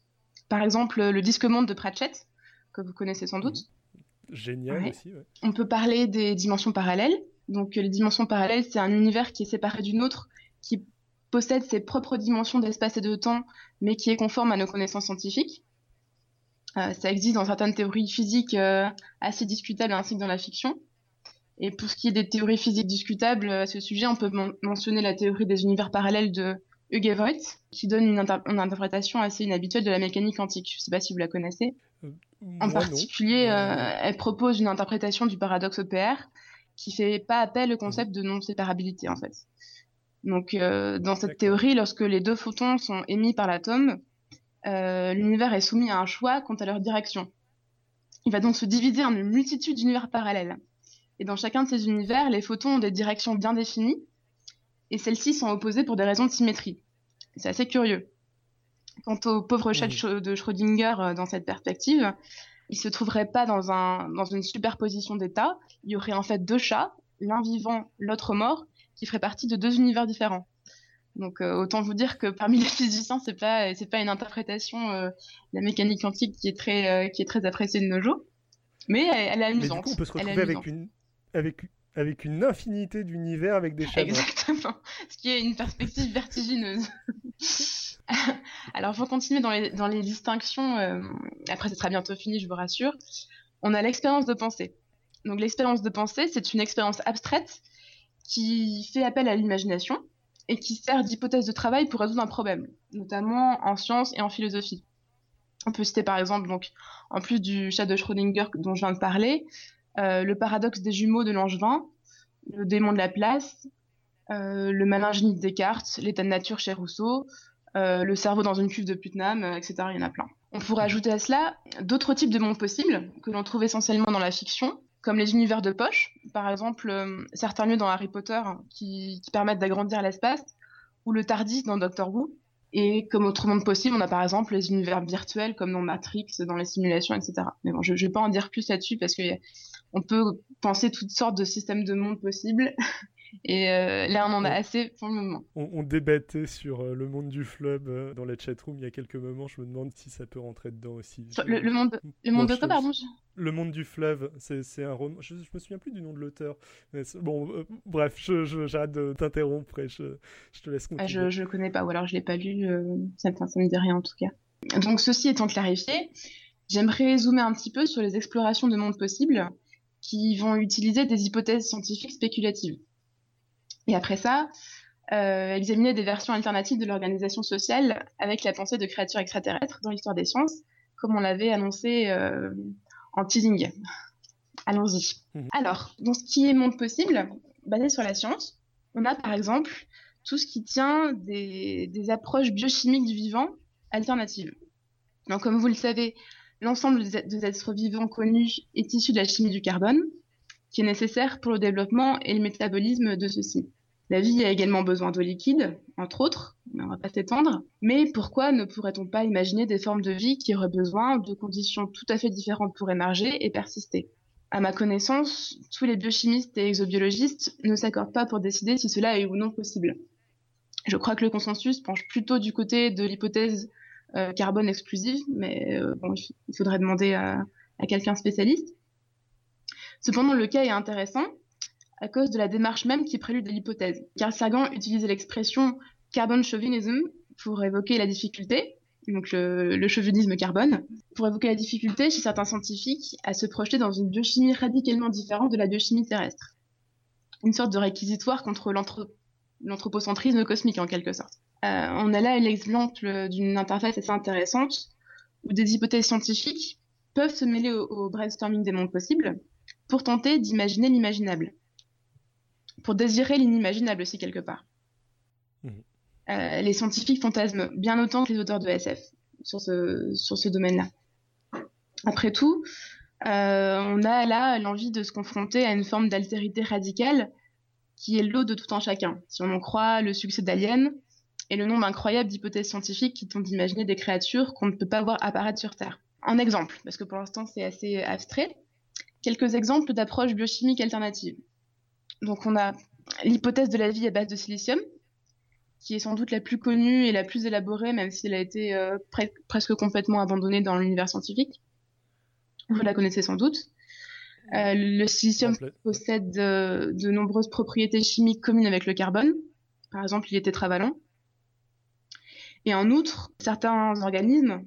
Par exemple, le disque monde de Pratchett, que vous connaissez sans doute. Génial aussi. On peut parler des dimensions parallèles. Donc, les dimensions parallèles, c'est un univers qui est séparé d'une autre, qui possède ses propres dimensions d'espace et de temps, mais qui est conforme à nos connaissances scientifiques. Euh, ça existe dans certaines théories physiques euh, assez discutables ainsi que dans la fiction. Et pour ce qui est des théories physiques discutables à ce sujet, on peut mentionner la théorie des univers parallèles de Hugues Voigt, qui donne une, interprétation assez inhabituelle de la mécanique quantique. Je ne sais pas si vous la connaissez. Euh, en particulier, elle propose une interprétation du paradoxe EPR qui fait pas appel au concept de non-séparabilité en fait. Donc, euh, dans cette théorie, lorsque les deux photons sont émis par l'atome, euh, l'univers est soumis à un choix quant à leur direction. Il va donc se diviser en une multitude d'univers parallèles. Et dans chacun de ces univers, les photons ont des directions bien définies, et celles-ci sont opposées pour des raisons de symétrie. C'est assez curieux. Quant au pauvre chat de Schrödinger euh, dans cette perspective, il se trouverait pas dans, un, dans une superposition d'états. Il y aurait en fait deux chats, l'un vivant, l'autre mort, qui ferait partie de deux univers différents. Donc euh, autant vous dire que parmi les physiciens, c'est pas c'est pas une interprétation euh, de la mécanique quantique qui est très euh, qui est très appréciée de nos jours, mais elle, est amusante. Mais du coup, on peut se retrouver avec une avec avec une infinité d'univers avec des chats. Exactement, ce qui est une perspective vertigineuse. Alors, pour continuer dans les, distinctions, après, ce sera bientôt fini, je vous rassure. On a l'expérience de pensée. Donc, l'expérience de pensée, c'est une expérience abstraite qui fait appel à l'imagination et qui sert d'hypothèse de travail pour résoudre un problème, notamment en sciences et en philosophie. On peut citer par exemple, donc, en plus du chat de Schrödinger dont je viens de parler, euh, le paradoxe des jumeaux de Langevin, le démon de la place, euh, le malin génie de Descartes, l'état de nature chez Rousseau, euh, le cerveau dans une cuve de Putnam, etc. Il y en a plein. On pourrait ajouter à cela d'autres types de mondes possibles que l'on trouve essentiellement dans la fiction, comme les univers de poche, par exemple euh, certains lieux dans Harry Potter qui, permettent d'agrandir l'espace, ou le Tardis dans Doctor Who. Et comme autre monde possible, on a par exemple les univers virtuels comme dans Matrix, dans les simulations, etc. Mais bon, je ne vais pas en dire plus là-dessus parce qu'on peut penser toutes sortes de systèmes de monde possibles. Et euh, là, on en a assez pour le moment. On, débattait sur euh, le monde du fleuve euh, dans la chatroom il y a quelques moments. Je me demande si ça peut rentrer dedans aussi. Le, monde, le monde de quoi, pardon Le monde du fleuve, c'est un roman. Je, me souviens plus du nom de l'auteur. Bon, bref, j'arrête de t'interrompre et je, te laisse ah, continuer. je ne connais pas, ou alors je l'ai pas lu. ça, ne me dit rien en tout cas. Donc, ceci étant clarifié, j'aimerais zoomer un petit peu sur les explorations de mondes possibles qui vont utiliser des hypothèses scientifiques spéculatives. Et après ça, euh, examiner des versions alternatives de l'organisation sociale avec la pensée de créatures extraterrestres dans l'histoire des sciences, comme on l'avait annoncé euh, en teasing. Allons-y. Mhm. Alors, dans ce qui est monde possible, basé sur la science, on a par exemple tout ce qui tient des, des approches biochimiques du vivant alternatives. Donc, comme vous le savez, l'ensemble des êtres vivants connus est issu de la chimie du carbone, qui est nécessaire pour le développement et le métabolisme de ceux-ci. La vie a également besoin d'eau liquide, entre autres, on va pas s'étendre. Mais pourquoi ne pourrait-on pas imaginer des formes de vie qui auraient besoin de conditions tout à fait différentes pour émerger et persister? À ma connaissance, tous les biochimistes et exobiologistes ne s'accordent pas pour décider si cela est ou non possible. Je crois que le consensus penche plutôt du côté de l'hypothèse carbone exclusive, mais euh, il faudrait demander à quelqu'un spécialiste. Cependant, le cas est intéressant à cause de la démarche même qui prélude à l'hypothèse. Carl Sagan utilisait l'expression carbon chauvinism pour évoquer la difficulté, donc le, chauvinisme carbone, pour évoquer la difficulté chez certains scientifiques à se projeter dans une biochimie radicalement différente de la biochimie terrestre. Une sorte de réquisitoire contre l'anthropocentrisme cosmique en quelque sorte. Euh, on a là l'exemple d'une interface assez intéressante où des hypothèses scientifiques peuvent se mêler au brainstorming des mondes possibles, pour tenter d'imaginer l'imaginable. Pour désirer l'inimaginable aussi quelque part. Mmh. Euh, les scientifiques fantasment bien autant que les auteurs de SF sur ce, sur ce domaine-là. Après tout, euh, on a là l'envie de se confronter à une forme d'altérité radicale qui est l'eau de tout un chacun. Si on en croit le succès d'Alien et le nombre incroyable d'hypothèses scientifiques qui tentent d'imaginer des créatures qu'on ne peut pas voir apparaître sur Terre. Un exemple, parce que pour l'instant c'est assez abstrait, quelques exemples d'approches biochimiques alternatives. Donc on a l'hypothèse de la vie à base de silicium, qui est sans doute la plus connue et la plus élaborée, même si elle a été euh, presque complètement abandonnée dans l'univers scientifique. Vous la connaissez sans doute. Euh, le silicium possède de nombreuses propriétés chimiques communes avec le carbone. Par exemple, il est tétravalent. Et en outre, certains organismes,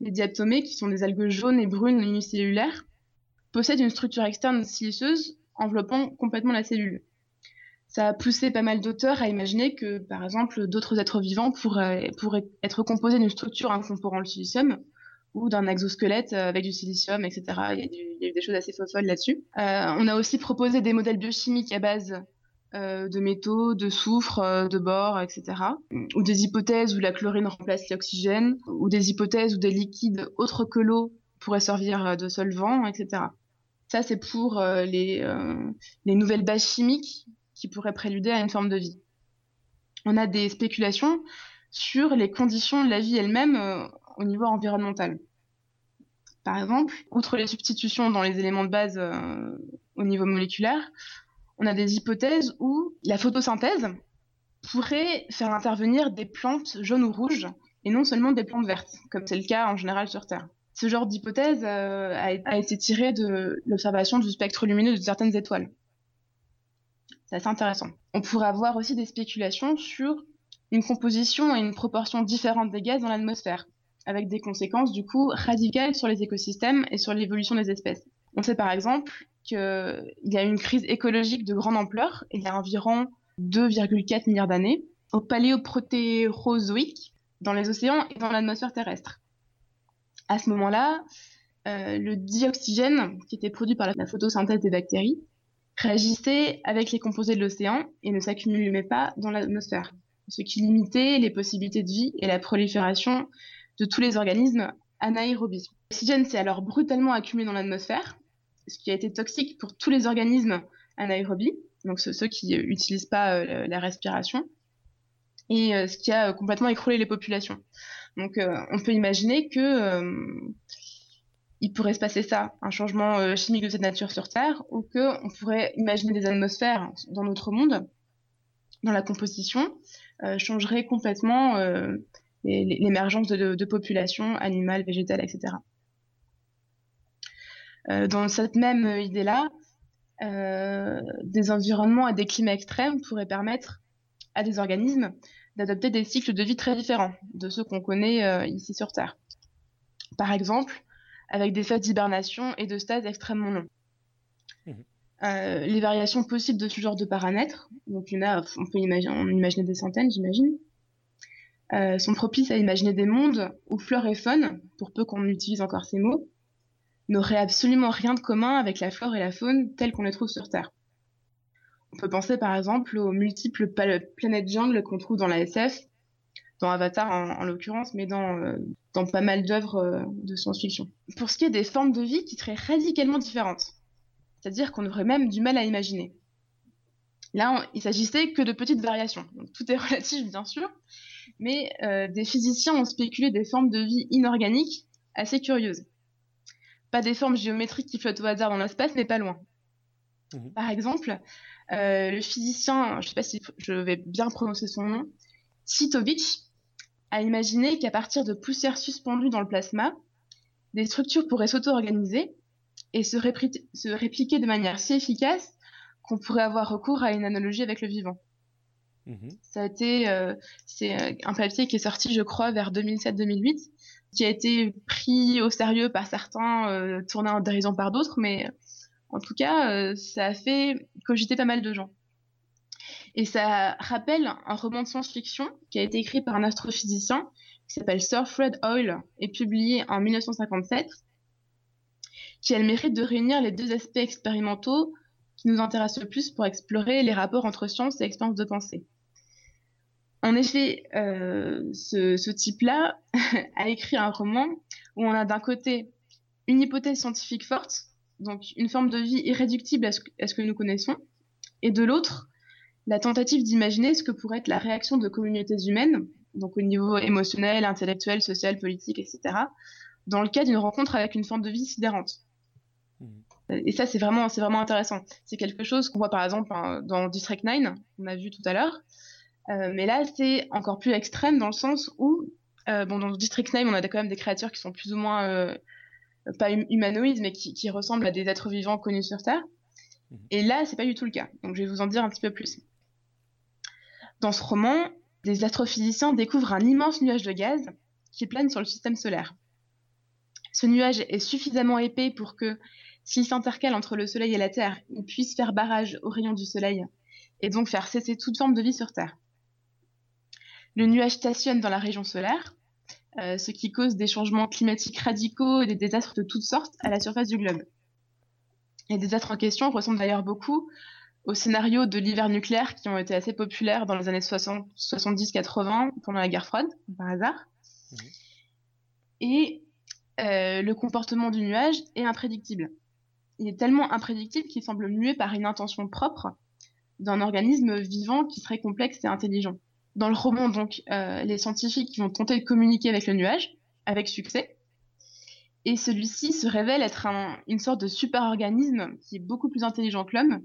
les diatomées, qui sont des algues jaunes et brunes unicellulaires, possèdent une structure externe siliceuse enveloppant complètement la cellule. Ça a poussé pas mal d'auteurs à imaginer que, par exemple, d'autres êtres vivants pourraient, être composés d'une structure incorporant le silicium ou d'un exosquelette avec du silicium, etc. Il y a, il y a eu des choses assez folles là-dessus. Euh, on a aussi proposé des modèles biochimiques à base euh, de métaux, de soufre, euh, de bore, etc. Ou des hypothèses où la chlorine remplace l'oxygène, ou des hypothèses où des liquides autres que l'eau pourraient servir de solvant, etc. Ça, c'est pour euh, les nouvelles bases chimiques qui pourraient préluder à une forme de vie. On a des spéculations sur les conditions de la vie elle-même au niveau environnemental. Par exemple, outre les substitutions dans les éléments de base au niveau moléculaire, on a des hypothèses où la photosynthèse pourrait faire intervenir des plantes jaunes ou rouges et non seulement des plantes vertes, comme c'est le cas en général sur Terre. Ce genre d'hypothèse euh, a, été tiré de l'observation du spectre lumineux de certaines étoiles. C'est assez intéressant. On pourrait avoir aussi des spéculations sur une composition et une proportion différente des gaz dans l'atmosphère, avec des conséquences du coup radicales sur les écosystèmes et sur l'évolution des espèces. On sait par exemple qu'il y a une crise écologique de grande ampleur il y a environ 2,4 milliards d'années au paléoprotérozoïque dans les océans et dans l'atmosphère terrestre. À ce moment-là, euh, le dioxygène qui était produit par la photosynthèse des bactéries réagissait avec les composés de l'océan et ne s'accumulait pas dans l'atmosphère, ce qui limitait les possibilités de vie et la prolifération de tous les organismes anaérobies. L'oxygène s'est alors brutalement accumulé dans l'atmosphère ce qui a été toxique pour tous les organismes anaérobies, donc ceux, qui n'utilisent pas euh, la respiration, et euh, ce qui a complètement écroulé les populations. Donc euh, on peut imaginer que il pourrait se passer ça, un changement chimique de cette nature sur Terre, ou qu'on pourrait imaginer des atmosphères dans notre monde, dans la composition, changerait complètement l'émergence de populations animales, végétales, etc. Euh, dans cette même idée-là, euh, des environnements et des climats extrêmes pourraient permettre à des organismes d'adopter des cycles de vie très différents de ceux qu'on connaît euh, ici sur Terre. Par exemple, avec des phases d'hibernation et de stades extrêmement longs. Mmh. les variations possibles de ce genre de paramètres, donc il a, on peut imaginer, des centaines, j'imagine, sont propices à imaginer des mondes où flore et faune, pour peu qu'on utilise encore ces mots, n'aurait absolument rien de commun avec la flore et la faune telles qu'on les trouve sur Terre. On peut penser par exemple aux multiples planètes jungle qu'on trouve dans la SF, dans Avatar en, l'occurrence, mais dans, euh, pas mal d'œuvres euh, de science-fiction. Pour ce qui est des formes de vie qui seraient radicalement différentes, c'est-à-dire qu'on aurait même du mal à imaginer. Là, il s'agissait que de petites variations. tout est relatif, bien sûr, mais euh, des physiciens ont spéculé des formes de vie inorganiques assez curieuses pas des formes géométriques qui flottent au hasard dans l'espace, mais pas loin. Mhm. Par exemple, euh, le physicien, je ne sais pas si je vais bien prononcer son nom, Titovich, a imaginé qu'à partir de poussière suspendue dans le plasma, des structures pourraient s'auto-organiser et se, répliquer de manière si efficace qu'on pourrait avoir recours à une analogie avec le vivant. Mhm. Ça a été, euh, c'est euh, un papier qui est sorti, je crois, vers 2007-2008, qui a été pris au sérieux par certains, euh, tourné en dérision par d'autres, mais en tout cas, euh, ça a fait cogiter pas mal de gens. Et ça rappelle un roman de science-fiction qui a été écrit par un astrophysicien qui s'appelle Sir Fred Hoyle et publié en 1957, qui a le mérite de réunir les deux aspects expérimentaux qui nous intéressent le plus pour explorer les rapports entre science et expérience de pensée. En effet, euh, ce, type-là a écrit un roman où on a d'un côté une hypothèse scientifique forte, donc une forme de vie irréductible à ce, que nous connaissons, et de l'autre, la tentative d'imaginer ce que pourrait être la réaction de communautés humaines, donc au niveau émotionnel, intellectuel, social, politique, etc., dans le cas d'une rencontre avec une forme de vie sidérante. Mmh. Et ça, c'est vraiment, c'est vraiment intéressant. C'est quelque chose qu'on voit par exemple hein, dans District 9, on a vu tout à l'heure, mais là, c'est encore plus extrême dans le sens où, bon, dans District 9, on a quand même des créatures qui sont plus ou moins pas hum, humanoïdes, mais qui, qui, ressemblent à des êtres vivants connus sur Terre. Mhm. Et là, c'est pas du tout le cas. Donc, je vais vous en dire un petit peu plus. Dans ce roman, des astrophysiciens découvrent un immense nuage de gaz qui plane sur le système solaire. Ce nuage est suffisamment épais pour que, s'il s'intercale entre le Soleil et la Terre, il puisse faire barrage aux rayons du Soleil et donc faire cesser toute forme de vie sur Terre. Le nuage stationne dans la région solaire, euh, ce qui cause des changements climatiques radicaux et des désastres de toutes sortes à la surface du globe. Les désastres en question ressemblent d'ailleurs beaucoup aux scénarios de l'hiver nucléaire qui ont été assez populaires dans les années 70-80 pendant la guerre froide, par hasard. Mmh. Et euh, le comportement du nuage est imprédictible. Il est tellement imprédictible qu'il semble muet par une intention propre d'un organisme vivant qui serait complexe et intelligent. Dans le roman, donc, euh, les scientifiques vont tenter de communiquer avec le nuage, avec succès, et celui-ci se révèle être une sorte de super-organisme qui est beaucoup plus intelligent que l'homme,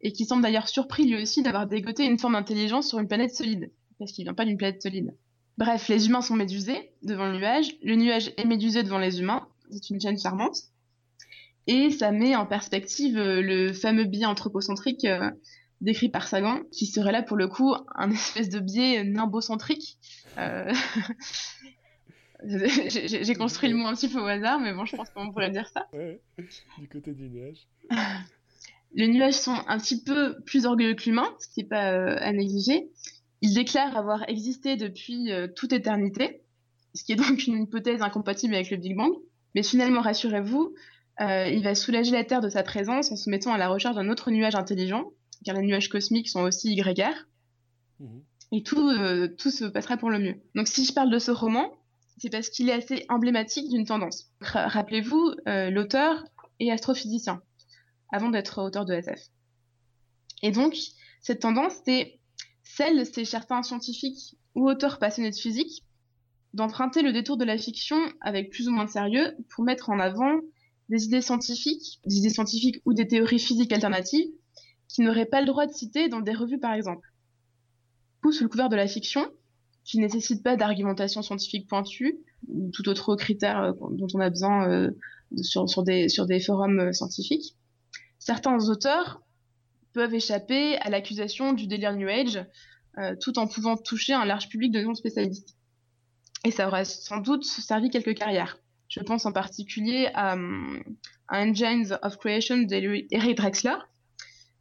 et qui semble d'ailleurs surpris lui aussi d'avoir dégoté une forme d'intelligence sur une planète solide, parce qu'il vient pas d'une planète solide. Bref, les humains sont médusés devant le nuage, le nuage est médusé devant les humains, c'est une chaîne charmante, et ça met en perspective euh, le fameux biais anthropocentrique euh, décrit par Sagan, qui serait là pour le coup un espèce de biais nimbocentrique. Euh... J'ai construit le mot un petit peu au hasard, mais bon, je pense qu'on pourrait dire ça. Ouais, du côté du nuage. Les nuages sont un petit peu plus orgueilleux que l'humain, ce qui n'est pas euh, à négliger. Ils déclarent avoir existé depuis euh, toute éternité, ce qui est donc une hypothèse incompatible avec le Big Bang. Mais finalement, rassurez-vous, euh, il va soulager la Terre de sa présence en se mettant à la recherche d'un autre nuage intelligent, car les nuages cosmiques sont aussi grégaires. Mmh. Et tout, tout se passera pour le mieux. Donc si je parle de ce roman, c'est parce qu'il est assez emblématique d'une tendance. Rappelez-vous, l'auteur est astrophysicien avant d'être auteur de SF. Et donc, cette tendance, c'est celle, c'est certains scientifiques ou auteurs passionnés de physique, d'emprunter le détour de la fiction avec plus ou moins de sérieux pour mettre en avant des idées scientifiques, des idées scientifiques ou des théories physiques alternatives qui n'auraient pas le droit de citer dans des revues par exemple. Ou sous le couvert de la fiction, qui ne nécessite pas d'argumentation scientifique pointue, ou tout autre critère euh, dont on a besoin euh, sur, des, forums euh, scientifiques, certains auteurs peuvent échapper à l'accusation du délire New Age tout en pouvant toucher un large public de non-spécialistes. Et ça aurait sans doute servi quelques carrières. Je pense en particulier à, Engines of Creation d'Eric Drexler,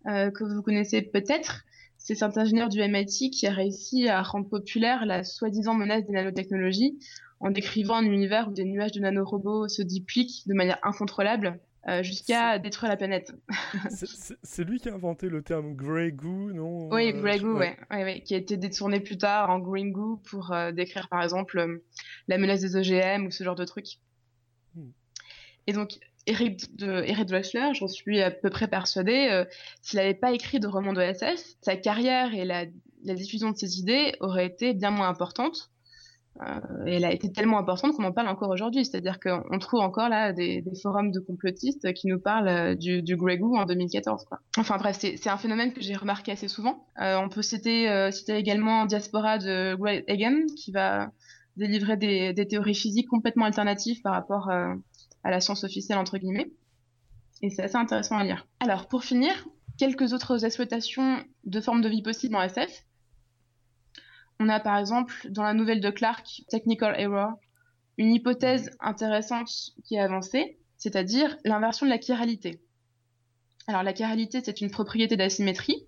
que vous connaissez peut-être. C'est cet ingénieur du MIT qui a réussi à rendre populaire la soi-disant menace des nanotechnologies en décrivant un univers où des nuages de nanorobots se dupliquent de manière incontrôlable euh, jusqu'à détruire la planète. c'est lui qui a inventé le terme Grey Goo, non? Oui, euh, Grey Goo, ouais. Ouais, qui a été détourné plus tard en Green Goo pour euh, décrire par exemple la menace des OGM ou ce genre de trucs. Hmm. Et donc, Eric, de, Drexler, j'en suis à peu près persuadée, s'il n'avait pas écrit de roman de SF, sa carrière et la, diffusion de ses idées auraient été bien moins importantes. Euh, elle a été tellement importante qu'on en parle encore aujourd'hui. C'est-à-dire qu'on trouve encore là des, forums de complotistes qui nous parlent euh, du, du Grey Goo en 2014. Quoi. Enfin bref, c'est un phénomène que j'ai remarqué assez souvent. Euh, on peut citer, citer également Diaspora de Greg Egan qui va délivrer des, des, théories physiques complètement alternatives par rapport à la science officielle entre guillemets. Et c'est assez intéressant à lire. Alors pour finir, quelques autres exploitations de formes de vie possibles en SF. On a par exemple dans la nouvelle de Clark, Technical Error, une hypothèse intéressante qui est avancée, c'est-à-dire l'inversion de la chiralité. Alors la chiralité, c'est une propriété d'asymétrie.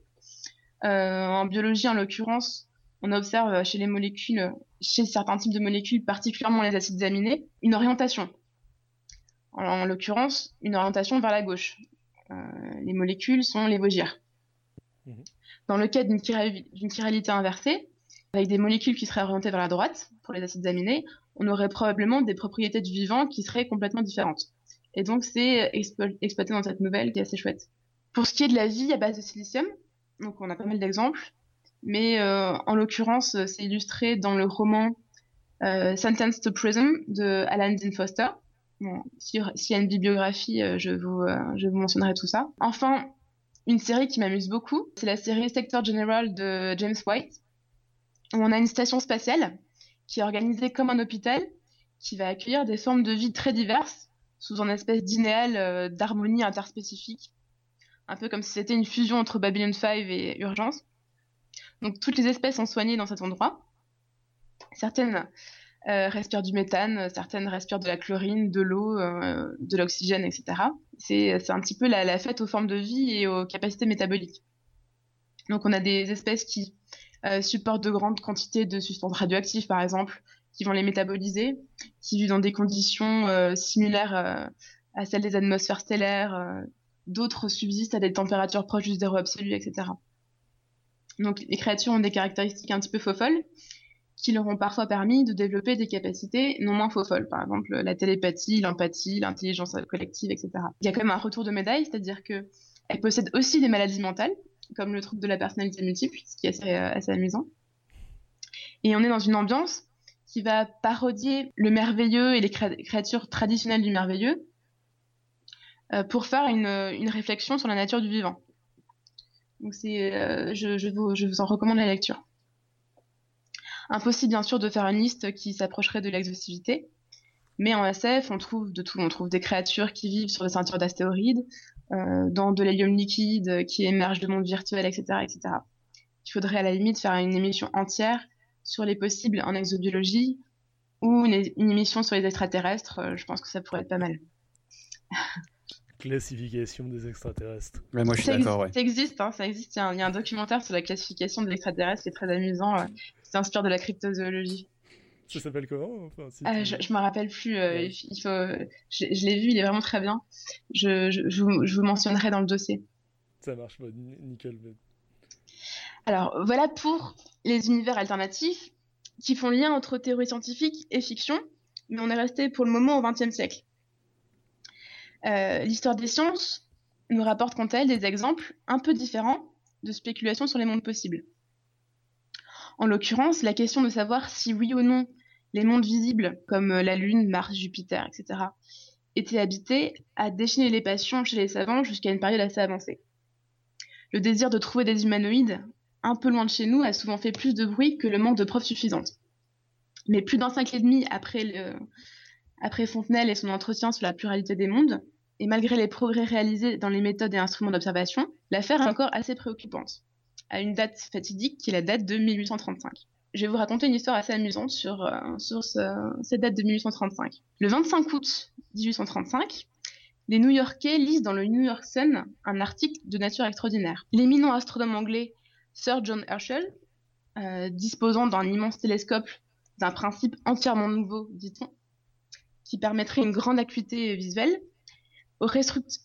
Euh, en biologie, en l'occurrence, on observe chez les molécules, chez certains types de molécules, particulièrement les acides aminés, une orientation. En, l'occurrence, une orientation vers la gauche. Euh, les molécules sont les vosgières. Mhm. Dans le cas d'une chiralité inversée, avec des molécules qui seraient orientées vers la droite, pour les acides aminés, on aurait probablement des propriétés du vivant qui seraient complètement différentes. Et donc, c'est exploité dans cette nouvelle qui est assez chouette. Pour ce qui est de la vie à base de silicium, donc on a pas mal d'exemples, mais euh, en l'occurrence, c'est illustré dans le roman euh, Sentence to Prison de Alan Dean Foster. S'il y a une bibliographie, euh, je, vous, je vous mentionnerai tout ça. Enfin, une série qui m'amuse beaucoup, c'est la série Sector General de James White, On a une station spatiale qui est organisée comme un hôpital, qui va accueillir des formes de vie très diverses, sous un espèce d'idéal euh, d'harmonie interspécifique, un peu comme si c'était une fusion entre Babylon 5 et Urgence. Donc toutes les espèces sont soignées dans cet endroit. Certaines euh, respirent du méthane, certaines respirent de la chlorine, de l'eau, euh, de l'oxygène, etc. C'est un petit peu la, fête aux formes de vie et aux capacités métaboliques. Donc on a des espèces qui euh, supportent de grandes quantités de substances radioactives, par exemple, qui vont les métaboliser, qui vivent dans des conditions euh, similaires euh, à celles des atmosphères stellaires. D'autres subsistent à des températures proches du zéro absolu, etc. Donc les créatures ont des caractéristiques un petit peu faux folles qui leur ont parfois permis de développer des capacités non moins faux folles, par exemple la télépathie, l'empathie, l'intelligence collective, etc. Il y a quand même un retour de médaille, c'est-à-dire qu'elles possèdent aussi des maladies mentales, comme le trouble de la personnalité multiple, ce qui est assez, euh, amusant. Et on est dans une ambiance qui va parodier le merveilleux et les créatures traditionnelles du merveilleux euh, pour faire une, une, réflexion sur la nature du vivant. Donc euh, je vous en recommande la lecture. Impossible bien sûr de faire une liste qui s'approcherait de l'exhaustivité, mais en SF on trouve de tout. On trouve des créatures qui vivent sur des ceintures d'astéroïdes, euh, dans de l'hélium liquide qui émerge de monde virtuel, etc., etc. Il faudrait à la limite faire une émission entière sur les possibles en exobiologie ou une, émission sur les extraterrestres. Euh, je pense que ça pourrait être pas mal. classification des extraterrestres. moi, je suis d'accord, ouais. Ça existe, hein, ça existe. Il y, a un, documentaire sur la classification des extraterrestres qui est très amusant, euh, qui s'inspire de la cryptozoologie. Ça s'appelle comment euh, Je, je me rappelle plus. Euh, il faut, je, l'ai vu, il est vraiment très bien. Je, je, vous, mentionnerai dans le dossier. Ça marche, nickel. Alors voilà pour les univers alternatifs qui font lien entre théorie scientifique et fiction, mais on est resté pour le moment au XXe siècle. Euh, l'histoire des sciences nous rapporte quant à elle des exemples un peu différents de spéculation sur les mondes possibles. En l'occurrence, la question de savoir si oui ou non les mondes visibles, comme euh, la Lune, Mars, Jupiter, etc., étaient habités, a déchaîné les passions chez les savants jusqu'à une période assez avancée. Le désir de trouver des humanoïdes, un peu loin de chez nous, a souvent fait plus de bruit que le manque de preuves suffisantes. Mais plus d'un siècle et demi après, après Fontenelle et son entretien sur la pluralité des mondes, et malgré les progrès réalisés dans les méthodes et instruments d'observation, l'affaire est encore assez préoccupante à une date fatidique qui est la date de 1835. Je vais vous raconter une histoire assez amusante sur, euh, cette date de 1835. Le 25 août 1835, les New-Yorkais lisent dans le New York Sun un article de nature extraordinaire. L'éminent astronome anglais Sir John Herschel, euh, disposant d'un immense télescope d'un principe entièrement nouveau, dit-on, qui permettrait une grande acuité visuelle, aurait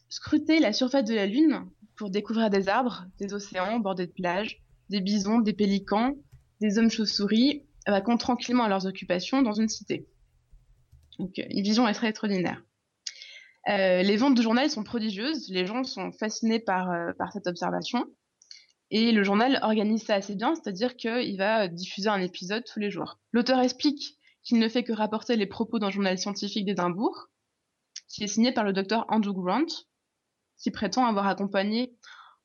scruté la surface de la Lune pour découvrir des arbres, des océans bordés de plages, des bisons, des pélicans, des hommes chauves-souris, vaquant tranquillement à leurs occupations dans une cité. Donc, une vision est très extraordinaire. Euh, les ventes de journal sont prodigieuses, les gens sont fascinés par, euh, par cette observation, et le journal organise ça assez bien, c'est-à-dire qu'il va diffuser un épisode tous les jours. L'auteur explique qu'il ne fait que rapporter les propos d'un journal scientifique d'Édimbourg, qui est signé par le docteur Andrew Grant, qui prétend avoir accompagné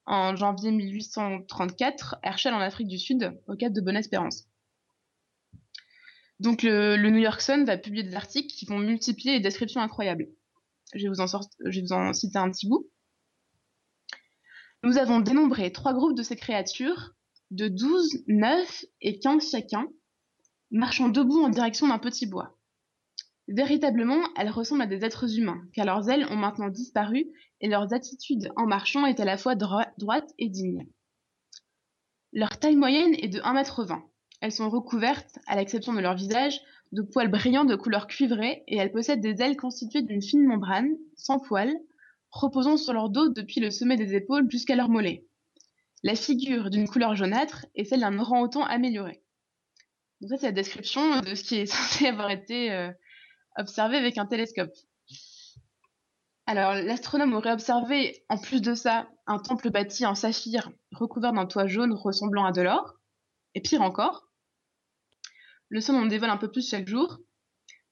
en janvier 1834 Herschel en Afrique du Sud au cap de Bonne-Espérance. Donc le, New York Sun va publier des articles qui vont multiplier les descriptions incroyables. Je vais vous en, je vais vous en citer un petit bout. Nous avons dénombré trois groupes de ces créatures de 12, 9 et 15 chacun, marchant debout en direction d'un petit bois. Véritablement, elles ressemblent à des êtres humains, car leurs ailes ont maintenant disparu et leurs attitudes en marchant est à la fois droite et digne. Leur taille moyenne est de 1 m Elles sont recouvertes, à l'exception de leur visage, de poils brillants de couleur cuivrée et elles possèdent des ailes constituées d'une fine membrane, sans poils, reposant sur leur dos depuis le sommet des épaules jusqu'à leur mollet. La figure d'une couleur jaunâtre est celle d'un orang-outan amélioré. Donc ça, c'est la description de ce qui est censé avoir été euh, observé avec un télescope. Alors, l'astronome aurait observé, en plus de ça, un temple bâti en saphir recouvert d'un toit jaune ressemblant à de l'or. Et pire encore, le son en dévoile un peu plus chaque jour,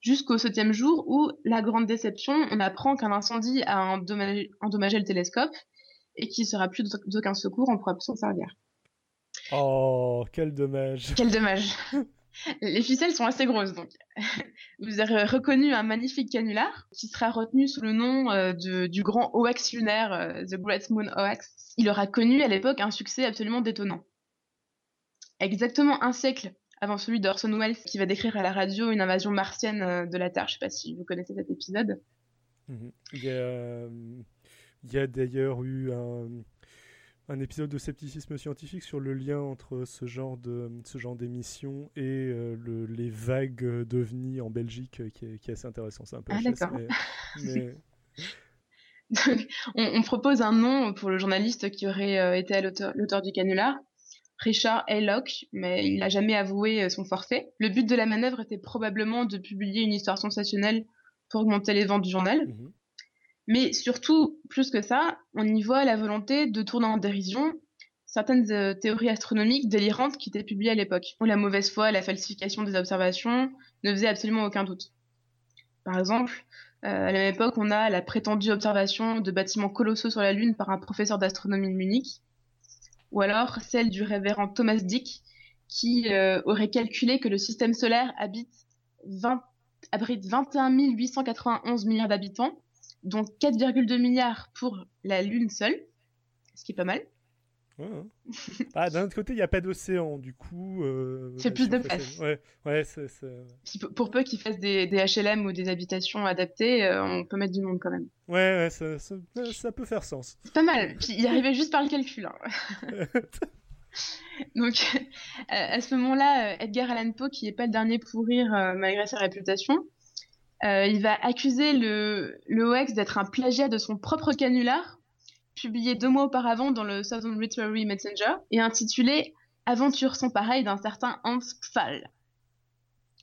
jusqu'au septième jour où, la grande déception, on apprend qu'un incendie a endommagé, le télescope et qu'il ne sera plus d'aucun secours, on pourra plus s'en servir. Oh, quel dommage. Quel dommage. Les ficelles sont assez grosses, donc. Vous avez reconnu un magnifique canular qui sera retenu sous le nom euh, de, du grand OX lunaire, euh, The Great Moon OX. Il aura connu à l'époque un succès absolument détonnant. Exactement un siècle avant celui d'Orson Welles qui va décrire à la radio une invasion martienne euh, de la Terre. Je sais pas si vous connaissez cet épisode. Mhm. Il y a d'ailleurs eu un, un épisode de scepticisme scientifique sur le lien entre ce genre de ce genre d'émission et euh, le, les vagues d'ovnis en Belgique euh, qui est, qui est assez intéressant. C'est un peu Ah, mais, mais- Donc, on, on propose un nom pour le journaliste qui aurait euh, été l'auteur du canular, Richard A. Locke, mais il n'a jamais avoué son forfait. Le but de la manœuvre était probablement de publier une histoire sensationnelle pour augmenter les ventes du journal. Mhm. Mais surtout, plus que ça, on y voit la volonté de tourner en dérision certaines euh, théories astronomiques délirantes qui étaient publiées à l'époque, où la mauvaise foi, la falsification des observations ne faisaient absolument aucun doute. Par exemple, euh, à la même époque, on a la prétendue observation de bâtiments colossaux sur la Lune par un professeur d'astronomie de Munich, ou alors celle du révérend Thomas Dick, qui euh, aurait calculé que le système solaire habite 20 abrite 21 891 milliards d'habitants, dont 4,2 milliards pour la Lune seule, ce qui est pas mal. Ouais, hein. Ah, d'un autre côté, il n'y a pas d'océan, du coup. euh, C'est plus si de place. Ouais, pour peu qu'ils fassent des, des HLM ou des habitations adaptées, euh, on peut mettre du monde quand même. Ouais, ouais, ça, ça- ça peut faire sens. C'est pas mal. Puis il arrivait juste par le calcul. hein. Donc, à à ce moment-là, euh, Edgar Allan Poe, qui n'est pas le dernier pour rire euh, malgré sa réputation, euh, il va accuser le, le OX d'être un plagiat de son propre canular, publié deux mois auparavant dans le Southern Literary Messenger, et intitulé Aventure sans pareil d'un certain Hans Pfahl.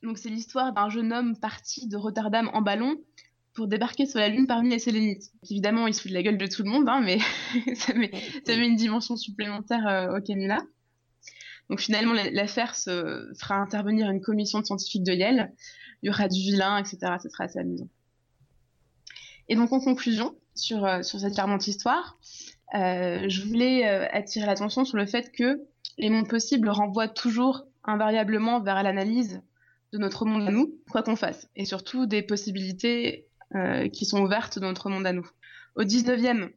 Donc, c'est l'histoire d'un jeune homme parti de Rotterdam en ballon pour débarquer sur la Lune parmi les Sélénites. Évidemment, il se fout de la gueule de tout le monde, hein, mais ça, met, ça met une dimension supplémentaire euh, au canular. Donc finalement, la- l'affaire fera intervenir une commission de scientifiques de Yale. Y aura du vilain, etc. Ce sera assez amusant. Et donc en conclusion, sur, euh, sur cette charmante histoire, euh, je voulais euh, attirer l'attention sur le fait que les mondes possibles renvoient toujours invariablement vers l'analyse de notre monde à nous, quoi qu'on fasse, et surtout des possibilités qui sont ouvertes dans notre monde à nous. Au 19e,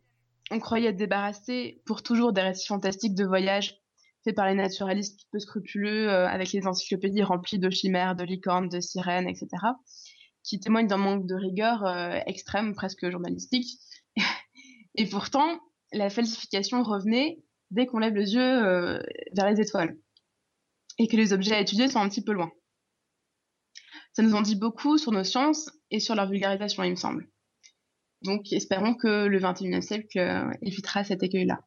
on croyait être débarrassé pour toujours des récits fantastiques de voyage faits par les naturalistes peu scrupuleux, euh, avec les encyclopédies remplies de chimères, de licornes, de sirènes, etc., qui témoignent d'un manque de rigueur euh, extrême, presque journalistique. Et pourtant, la falsification revenait dès qu'on lève les yeux euh, vers les étoiles et que les objets à étudier sont un petit peu loin. Ça nous en dit beaucoup sur nos sciences et sur leur vulgarisation, il me semble. Donc, espérons que le 21e siècle évitera cet écueil-là.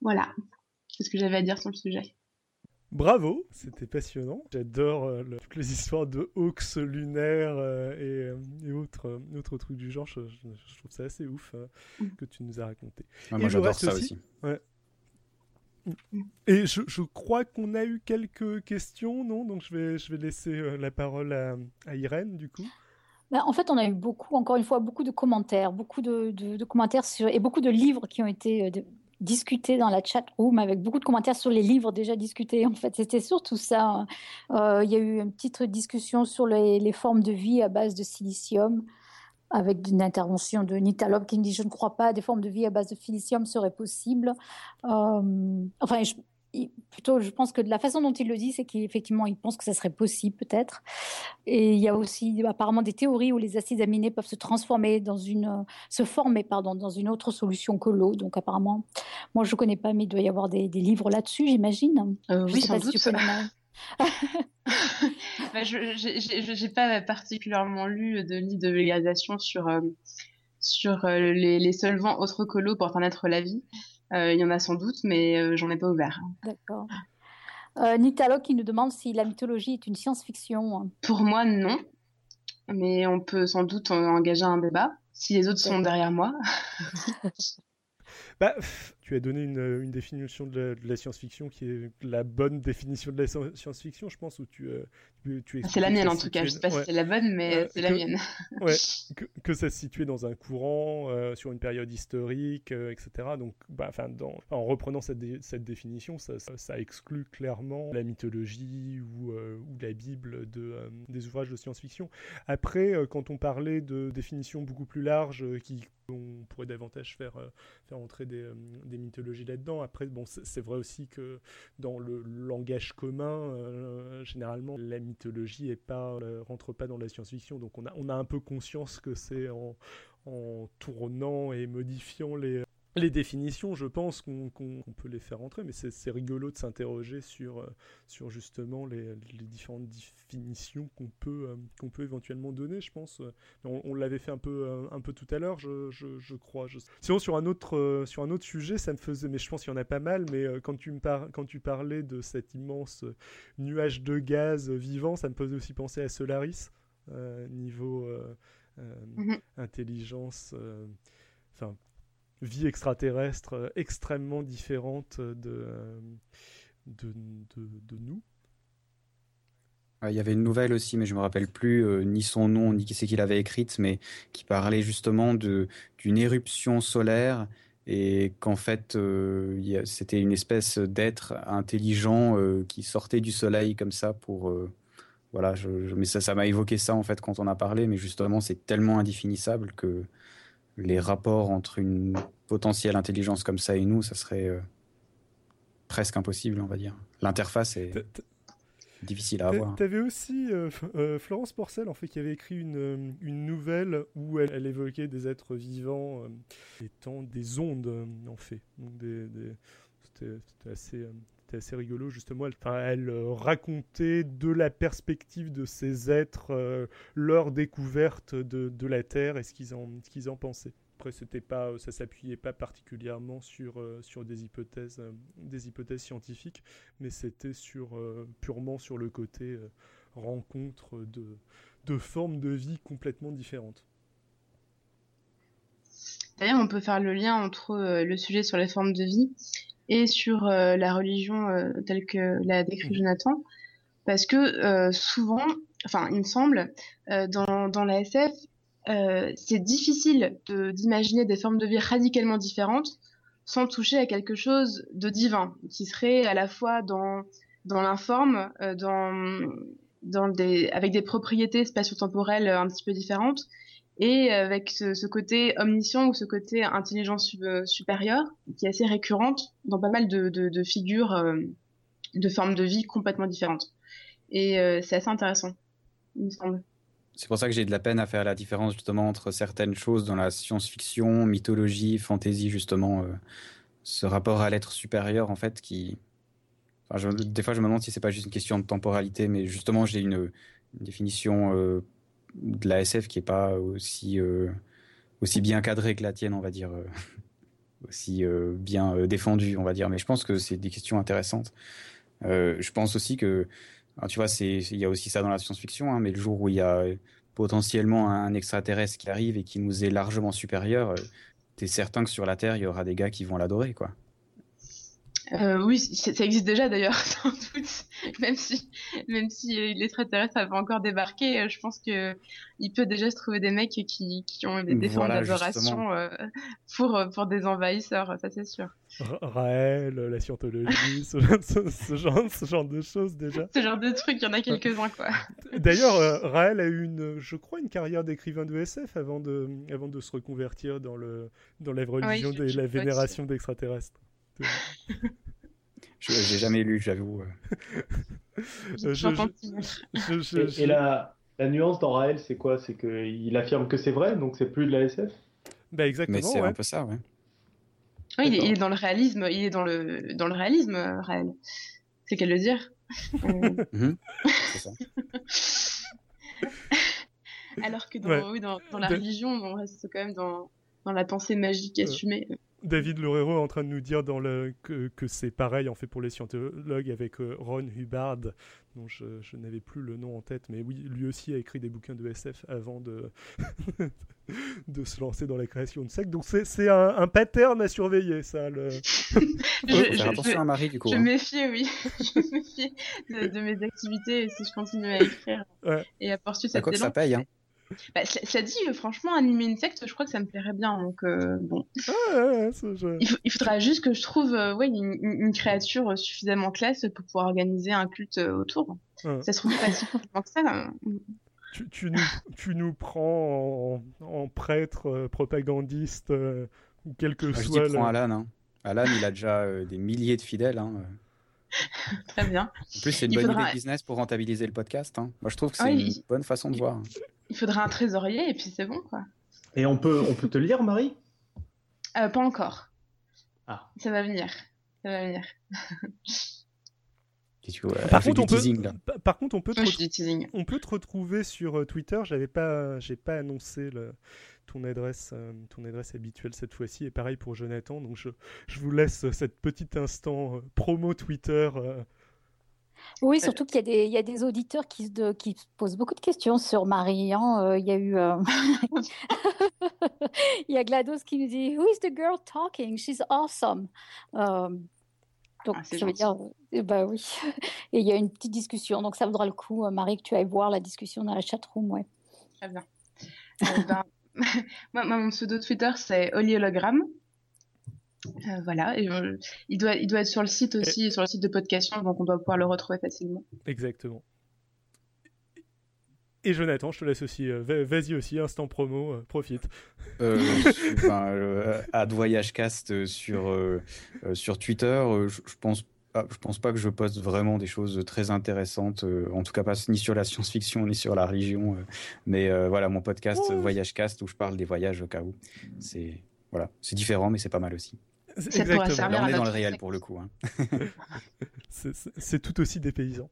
Voilà. C'est ce que j'avais à dire sur le sujet. Bravo, c'était passionnant. J'adore euh, le- toutes les histoires de hawks lunaires euh, et, euh, et autres, euh, autres trucs du genre. Je, je- je trouve ça assez ouf euh, Mm. que tu nous as raconté. Ouais, Et moi, j'adore ça aussi aussi. Et je, je crois qu'on a eu quelques questions, non? Donc je vais, je vais laisser euh, la parole à, à Irène, du coup. Ben, en fait, on a eu beaucoup, encore une fois, beaucoup de commentaires, beaucoup de, de- de commentaires sur, et beaucoup de livres qui ont été euh, de- discutés dans la chat room avec beaucoup de commentaires sur les livres déjà discutés. En fait, c'était surtout ça. Euh, il y a eu une petite discussion sur les, formes de vie à base de silicium avec une intervention de Nita Lop qui me dit je ne crois pas des formes de vie à base de silicium seraient possibles. Euh, enfin, je- il- plutôt, je pense que de la façon dont il le dit, c'est qu'effectivement, il pense que ça serait possible peut-être. Et il y a aussi apparemment des théories où les acides aminés peuvent se transformer dans une, se former pardon, dans une autre solution que l'eau. Donc apparemment, moi je ne connais pas, mais il doit y avoir des, des livres là-dessus, j'imagine. Euh, oui, sans si doute. Marie. Bah, je j'ai pas particulièrement lu de livre de vulgarisation sur, euh, sur euh, les, les solvants autres que l'eau pour permettre la vie. Euh, Il y en a sans doute, mais euh, j'en ai pas ouvert. D'accord. Euh, Nitalo qui nous demande si la mythologie est une science-fiction. Pour moi, non. Mais on peut sans doute en- engager un débat si les autres sont derrière moi. Bah, tu as donné une, définition de la, science-fiction qui est la bonne définition de la science-fiction, je pense, où tu, tu, C'est la mienne en tout cas, je sais pas si c'est la bonne, mais c'est la mienne. ouais, que, ça se situait dans un courant, sur une période historique, etc. Donc, bah, dans, en reprenant cette, cette définition, ça, ça, exclut clairement la mythologie ou, ou la Bible de, des ouvrages de science-fiction. Après, quand on parlait de définitions beaucoup plus larges qui on pourrait davantage faire, euh, faire entrer des, euh, des mythologies là-dedans. Après, bon, c'est vrai aussi que dans le langage commun, euh, généralement, la mythologie est pas, rentre pas dans la science-fiction. Donc on a, on a un peu conscience que c'est en, en tournant et modifiant les, les définitions, je pense qu'on peut les faire entrer, mais c'est rigolo de s'interroger sur, euh, sur justement les, différentes définitions qu'on peut, euh, qu'on peut éventuellement donner, je pense. On, l'avait fait un peu, euh, un peu tout à l'heure, je, je, crois. Sinon, sur un, autre, sur un autre sujet, ça me faisait, mais je pense qu'il y en a pas mal, mais quand tu, me par... quand tu parlais de cet immense nuage de gaz vivant, ça me faisait aussi penser à Solaris, niveau mm-hmm. intelligence. Enfin, vie extraterrestre euh, extrêmement différente de, euh, de, de, nous. Il y avait une nouvelle aussi, mais je me rappelle plus euh, ni son nom ni qui c'est qu'il avait écrite, mais qui parlait justement de d'une éruption solaire et qu'en fait c'était une espèce d'être intelligent qui sortait du soleil comme ça pour voilà. Je, mais ça ça m'a évoqué ça en fait quand on a parlé, mais justement c'est tellement indéfinissable que les rapports entre une potentielle intelligence comme ça et nous, ça serait euh, presque impossible, on va dire. L'interface est difficile à avoir. Tu avais aussi euh, euh, Florence Porcel, en fait, qui avait écrit une, nouvelle où elle, évoquait des êtres vivants étant des ondes, en fait. C'était assez assez rigolo justement. Elle, elle racontait de la perspective de ces êtres leur découverte de, la Terre et ce qu'ils en, pensaient. Après, c'était pas, ça s'appuyait pas particulièrement sur, euh, des, hypothèses, euh, scientifiques, mais c'était sur, euh, purement sur le côté rencontre de, de formes de vie complètement différentes. D'ailleurs, on peut faire le lien entre le sujet sur les formes de vie et sur la religion telle que l'a décrit mmh. Jonathan, parce que souvent, enfin, il me semble, dans, dans la SF, euh, c'est difficile d'imaginer des formes de vie radicalement différentes sans toucher à quelque chose de divin, qui serait à la fois dans, dans l'informe, euh, dans, dans des, avec des propriétés spatio-temporelles un petit peu différentes, et avec ce, côté omniscient ou ce côté intelligence euh, supérieure, qui est assez récurrente dans pas mal de, figures de formes de vie complètement différentes. Et c'est assez intéressant, il me semble. C'est pour ça que j'ai de la peine à faire la différence justement entre certaines choses dans la science-fiction, mythologie, fantasy justement, euh, ce rapport à l'être supérieur en fait qui. des fois, je me demande si c'est pas juste une question de temporalité, mais justement, j'ai une, définition euh, de la SF qui est pas aussi euh, aussi bien cadrée que la tienne, on va dire, aussi bien défendue, on va dire. Mais je pense que c'est des questions intéressantes. je pense aussi que tu vois, il y a aussi ça dans la science-fiction, hein, mais le jour où il y a potentiellement un extraterrestre qui arrive et qui nous est largement supérieur, euh, tu es certain que sur la Terre, il y aura des gars qui vont l'adorer, quoi. Euh, oui, ça existe déjà d'ailleurs, sans doute. Même si, même si euh, l'extraterrestre avait encore débarqué, euh, je pense que il peut déjà se trouver des mecs qui, qui ont des formes d'adoration pour, pour des envahisseurs, ça c'est sûr. Raël, la scientologie, ce, genre, ce genre de choses déjà. Ce genre de trucs, il y en a quelques-uns quoi. D'ailleurs, Raël a eu une, je crois, une carrière d'écrivain de SF avant de, avant de se reconvertir dans le, dans la religion de la vénération d'extraterrestres. Je n'ai jamais lu, j'avoue. et, la, la, nuance dans Raël, c'est quoi? C'est qu'il affirme que c'est vrai, donc c'est plus de la SF bah exactement. Mais c'est un peu ça, ouais. Oui, il est, dans le réalisme, il est dans le, dans le réalisme, Raël. C'est qu'à le dire. Mhm. c'est ça. Alors que dans, oui, dans, dans la religion, on reste quand même dans, dans la pensée magique assumée. David Loureiro est en train de nous dire dans le, que, que c'est pareil en fait pour les scientologues avec euh, Ron Hubbard, dont je, je n'avais plus le nom en tête, mais oui, lui aussi a écrit des bouquins de SF avant de, de se lancer dans la création de sectes. Donc c'est un, un pattern à surveiller, ça. Le... je, je, faire attention à Marie, du coup. Je hein. méfie, oui. je méfie de, de, mes activités si je continue à écrire ouais. et à poursuivre cette quoi que ça paye, hein. Bah, ça dit, euh, franchement, animer une secte, je crois que ça me plairait bien. Donc, euh, bon. Ouais, il, il, faudra juste que je trouve euh, ouais, une, une, créature suffisamment classe pour pouvoir organiser un culte euh, autour. Ouais. Ça se trouve pas si facilement que ça. Là. Tu, tu, nous, tu nous prends en, en prêtre euh, propagandiste ou quel que ah, soit. Je le... prends Alan. Hein. Alan, il a déjà des milliers de fidèles. Hein. Très bien. En plus, c'est une il bonne faudra... idée de business pour rentabiliser le podcast. Hein. Moi, je trouve que c'est une il... bonne façon de voir. Il faudra un trésorier et puis c'est bon, quoi. Et on peut, on peut te lire, Marie? Euh, Pas encore. Ah. Ça va venir. Ça va venir. Vois, par, contre, on peut, par, par, contre, on peut, te on peut te retrouver sur euh, Twitter. J'avais pas, j'ai pas annoncé le, ton adresse, euh, ton adresse habituelle cette fois-ci. Et pareil pour Jonathan. Donc je, je vous laisse cette petit instant euh, promo Twitter. Euh, Oui, surtout qu'il y, y, a des auditeurs qui, de, qui posent beaucoup de questions sur Marie. Hein. Euh, il y a eu. Euh... il y a GLaDOS qui nous dit Who is the girl talking? She's awesome. Euh, donc, ah, ça gentil. veut dire. Euh, bah oui. Et il y a une petite discussion. Donc, ça vaudra le coup, Marie, que tu ailles voir la discussion dans la chatroom. Ouais. Très bien. ben, moi, mon pseudo Twitter, c'est Oli Hologramme. Euh, voilà, et euh, il, doit, il doit être sur le site aussi, et... sur le site de Podcast, donc on doit pouvoir le retrouver facilement. Exactement. Et Jonathan, je te laisse aussi, euh, vas-y aussi, instant promo, euh, profite. Euh, ben, euh, ad VoyageCast sur, euh, sur Twitter, je, je pense ah, je pense pas que je poste vraiment des choses très intéressantes, euh, en tout cas pas ni sur la science-fiction ni sur la religion. Euh, mais euh, voilà, mon podcast. VoyageCast où je parle des voyages au cas où. C'est voilà, c'est différent, mais c'est pas mal aussi. Ça pourra servir Là, on à est dans le réel pour le coup. Hein. C'est- tout aussi des paysans.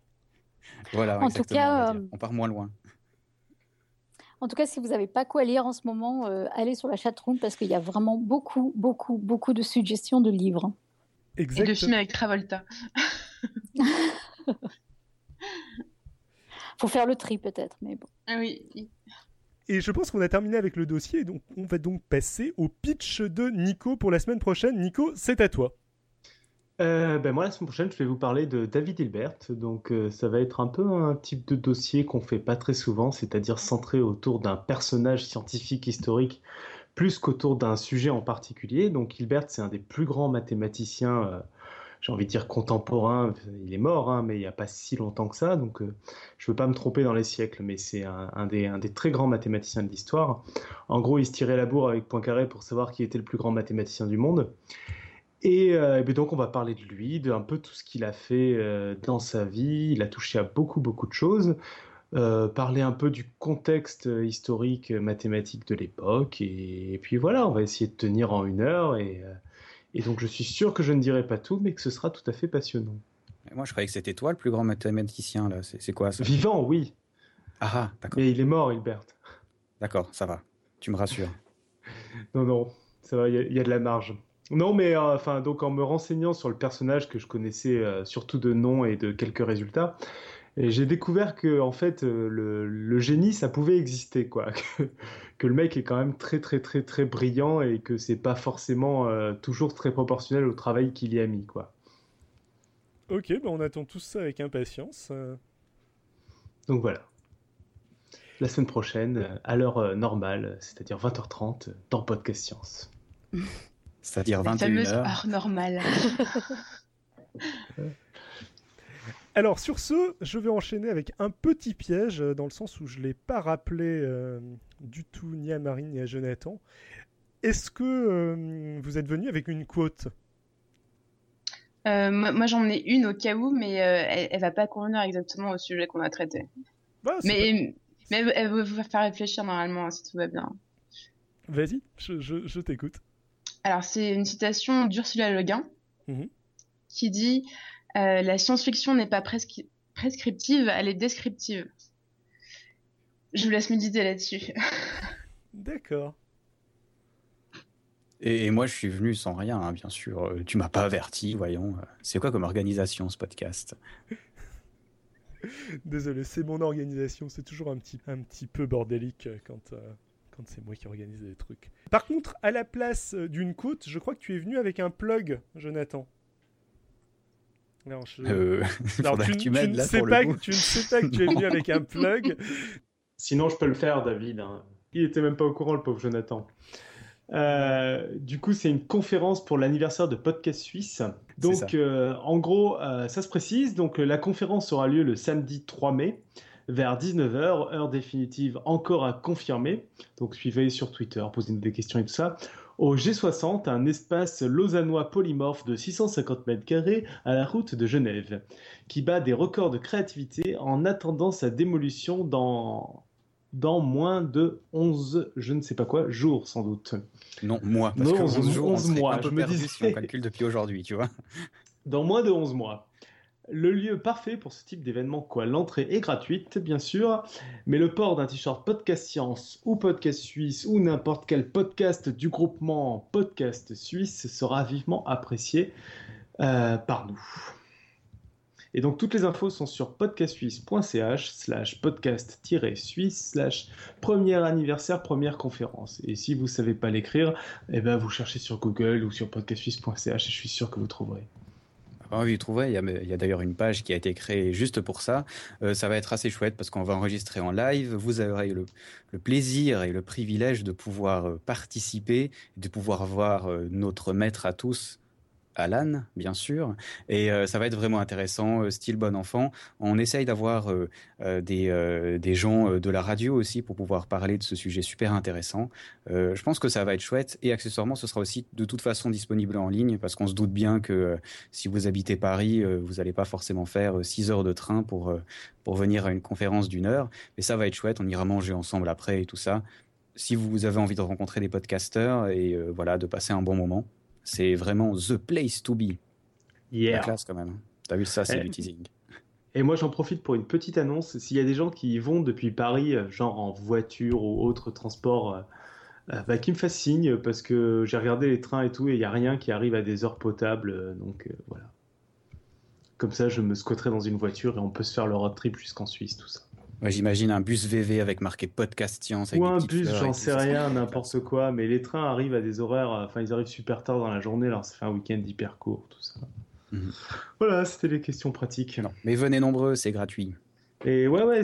Voilà, En tout exactement, cas, on euh, on part moins loin. En tout cas, si vous n'avez pas quoi lire en ce moment, euh, allez sur la chatroom parce qu'il y a vraiment beaucoup, beaucoup, beaucoup de suggestions de livres. Et de Exactement. films avec Travolta. Faut faire le tri peut-être, mais bon. Ah oui. Et je pense qu'on a terminé avec le dossier, donc on va donc passer au pitch de Nico pour la semaine prochaine. Nico, c'est à toi. Euh, ben moi, la semaine prochaine, je vais vous parler de David Hilbert. Donc, euh, ça va être un peu un type de dossier qu'on fait pas très souvent, c'est-à-dire centré autour d'un personnage scientifique historique plus qu'autour d'un sujet en particulier. Donc, Hilbert, c'est un des plus grands mathématiciens, euh, j'ai envie de dire contemporains. Il est mort, hein, mais il n'y a pas si longtemps que ça. Donc, euh, je ne veux pas me tromper dans les siècles, mais c'est un, des, très grands mathématiciens de l'histoire. En gros, il se tirait la bourre avec Poincaré pour savoir qui était le plus grand mathématicien du monde. Et, euh, et bien donc on va parler de lui, de un peu tout ce qu'il a fait euh, dans sa vie. Il a touché à beaucoup beaucoup de choses. Parler un peu du contexte historique mathématique de l'époque. Et, et, puis voilà, on va essayer de tenir en une heure. Et, et, donc je suis sûr que je ne dirai pas tout, mais que ce sera tout à fait passionnant. Moi je croyais que c'était toi le plus grand mathématicien là. C'est quoi ça? Vivant, oui. Ah d'accord. Mais il est mort, Hilbert. D'accord, ça va. Tu me rassures. non, non, ça va, il y, y, a de la marge. Non, mais euh, enfin, donc en me renseignant sur le personnage que je connaissais euh, surtout de nom et de quelques résultats, j'ai découvert que en fait euh, le, le, génie ça pouvait exister quoi, que, que, le mec est quand même très très très très brillant et que c'est pas forcément euh, toujours très proportionnel au travail qu'il y a mis quoi. Ok, bah on attend tout ça avec impatience. euh. Donc voilà. La semaine prochaine, euh, à l'heure normale, c'est-à-dire 20h30, dans Podcast Science. C'est-à-dire 21h. fameuse heure normale. Alors sur ce, je vais enchaîner avec un petit piège, euh, dans le sens où je ne l'ai pas rappelé euh, du tout ni à Marine ni à Jonathan. Est-ce que euh, vous êtes venu avec une quote? Euh, moi, moi j'en ai une au cas où, mais elle, elle va pas convenir exactement au sujet qu'on a traité. Bah, mais, pas... mais elle, va vous faire réfléchir normalement, si tout va bien. Vas-y, je, je, je t'écoute. Alors, c'est une citation d'Ursula Le Guin mmh. qui dit euh, La science-fiction n'est pas prescri prescriptive, elle est descriptive. Je vous laisse méditer là-dessus. D'accord. Et, moi, je suis venu sans rien, hein, bien sûr. Euh, tu m'as pas averti, voyons. C'est quoi comme organisation ce podcast? Désolé, c'est mon organisation. C'est toujours un petit, un petit peu bordélique quand, quand c'est moi qui organise des trucs. Par contre, à la place d'une côte, je crois que tu es venu avec un plug, Jonathan. Alors, euh, tu, tu, ne sais pas, tu ne sais pas que tu es venu avec un plug. Sinon, je peux le faire, David. Hein. Il était même pas au courant, le pauvre Jonathan. Euh, du coup, c'est une conférence pour l'anniversaire de Podcast Suisse. Donc, euh, en gros, ça se précise. Donc, la conférence aura lieu le samedi 3 mai vers 19h, heure définitive encore à confirmer. Donc, suivez sur Twitter, posez-nous des questions et tout ça au G60, un espace lausannois polymorphe de 650 mètres carrés à la route de Genève, qui bat des records de créativité en attendant sa démolition dans, dans moins de 11, je ne sais pas quoi, jours sans doute. Non, mois. Parce que 11, jours, mois. je me dis si on calcule depuis aujourd'hui, tu vois. Dans moins de 11 mois le lieu parfait pour ce type d'événement. Quoi, l'entrée est gratuite, bien sûr, mais le port d'un t-shirt Podcast Science ou Podcast Suisse ou n'importe quel podcast du groupement Podcast Suisse sera vivement apprécié euh, par nous. Et donc toutes les infos sont sur podcastsuisse.ch slash podcast-suisse slash premier anniversaire première conférence. Et si vous ne savez pas l'écrire, eh ben vous cherchez sur Google ou sur podcastsuisse.ch et je suis sûr que vous trouverez. Ah oui, trouver. Il y a, d'ailleurs une page qui a été créée juste pour ça. Euh, ça va être assez chouette parce qu'on va enregistrer en live. Vous aurez le, plaisir et le privilège de pouvoir euh, participer, de pouvoir voir euh, notre maître à tous Alan, bien sûr. Et euh, ça va être vraiment intéressant, euh, style bon enfant. On essaye d'avoir euh, des, des, gens de la radio aussi pour pouvoir parler de ce sujet super intéressant. je pense que ça va être chouette. Et accessoirement, ce sera aussi de toute façon disponible en ligne parce qu'on se doute bien que si vous habitez Paris, vous n'allez pas forcément faire 6 heures de train pour, pour venir à une conférence d'une heure. Mais ça va être chouette. On ira manger ensemble après et tout ça. Si vous avez envie de rencontrer des podcasteurs et voilà, de passer un bon moment, c'est vraiment the place to be. Yeah. La classe quand même. T'as vu ça, c'est du teasing. Et moi, j'en profite pour une petite annonce. S'il y a des gens qui y vont depuis Paris, euh, genre en voiture ou autre transport, euh, euh, bah, qui me fassent signe parce que j'ai regardé les trains et tout et il n'y a rien qui arrive à des heures potables. donc voilà. Comme ça, je me squatterai dans une voiture et on peut se faire le road trip jusqu'en Suisse, tout ça. J'imagine un bus VV avec marqué podcast science. Ou un bus, j'en sais rien, n'importe quoi. Mais les trains arrivent à des horaires, enfin ils arrivent super tard dans la journée, alors ça fait un week-end hyper court, tout ça. Mhm. Voilà, c'était les questions pratiques. Non, mais venez nombreux, c'est gratuit. Et ouais, ouais,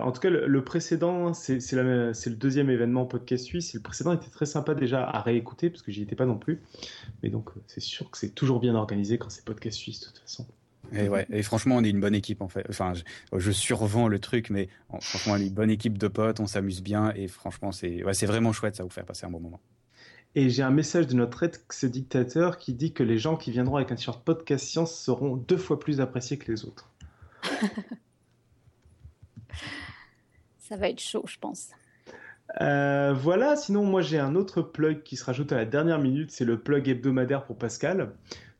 en tout cas, le, précédent, c'est le deuxième événement podcast suisse. le précédent était très sympa déjà à réécouter, parce que j'y étais pas non plus. Mais donc, c'est sûr que c'est toujours bien organisé quand c'est podcast suisse, de toute façon. Et, ouais, et franchement, on est une bonne équipe en fait. Enfin, je, survends le truc, mais franchement, on est une bonne équipe de potes, on s'amuse bien et franchement, c'est ouais, vraiment chouette, ça vous faire passer un bon moment. Et j'ai un message de notre ex-dictateur qui dit que les gens qui viendront avec un t-shirt podcast science seront deux fois plus appréciés que les autres. ça va être chaud, je pense. Euh, voilà, sinon moi j'ai un autre plug qui se rajoute à la dernière minute, c'est le plug hebdomadaire pour Pascal.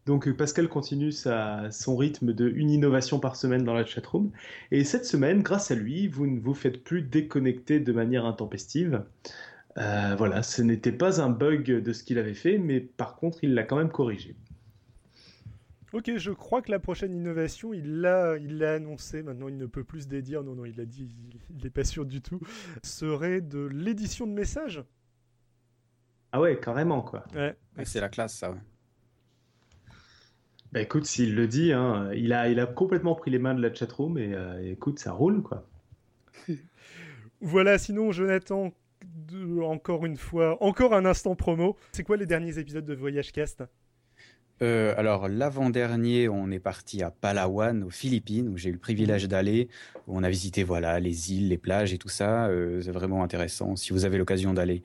Donc euh, Pascal continue son rythme de une innovation par semaine dans la chatroom. Et cette semaine, grâce à lui, vous ne vous faites plus déconnecter de manière intempestive. Euh, voilà, ce n'était pas un bug de ce qu'il avait fait, mais par contre, il l'a quand même corrigé. Ok, je crois que la prochaine innovation, il l'a, il l'a annoncé. Maintenant, il ne peut plus se dédire. Non, non, il l'a dit. Il n'est pas sûr du tout. Serait de l'édition de messages? Ah ouais, carrément quoi. Ouais. c'est la classe, ça. Ouais. Bah écoute, s'il le dit, hein, il, a, il a complètement pris les mains de la chatroom et euh, écoute, ça roule quoi. voilà, sinon Jonathan, encore une fois, encore un instant promo. C'est quoi les derniers épisodes de Voyage Cast? Euh, alors l'avant-dernier, on est parti à Palawan, aux Philippines, où j'ai eu le privilège d'aller. Où on a visité voilà les îles, les plages et tout ça. Euh, c'est vraiment intéressant. Si vous avez l'occasion d'aller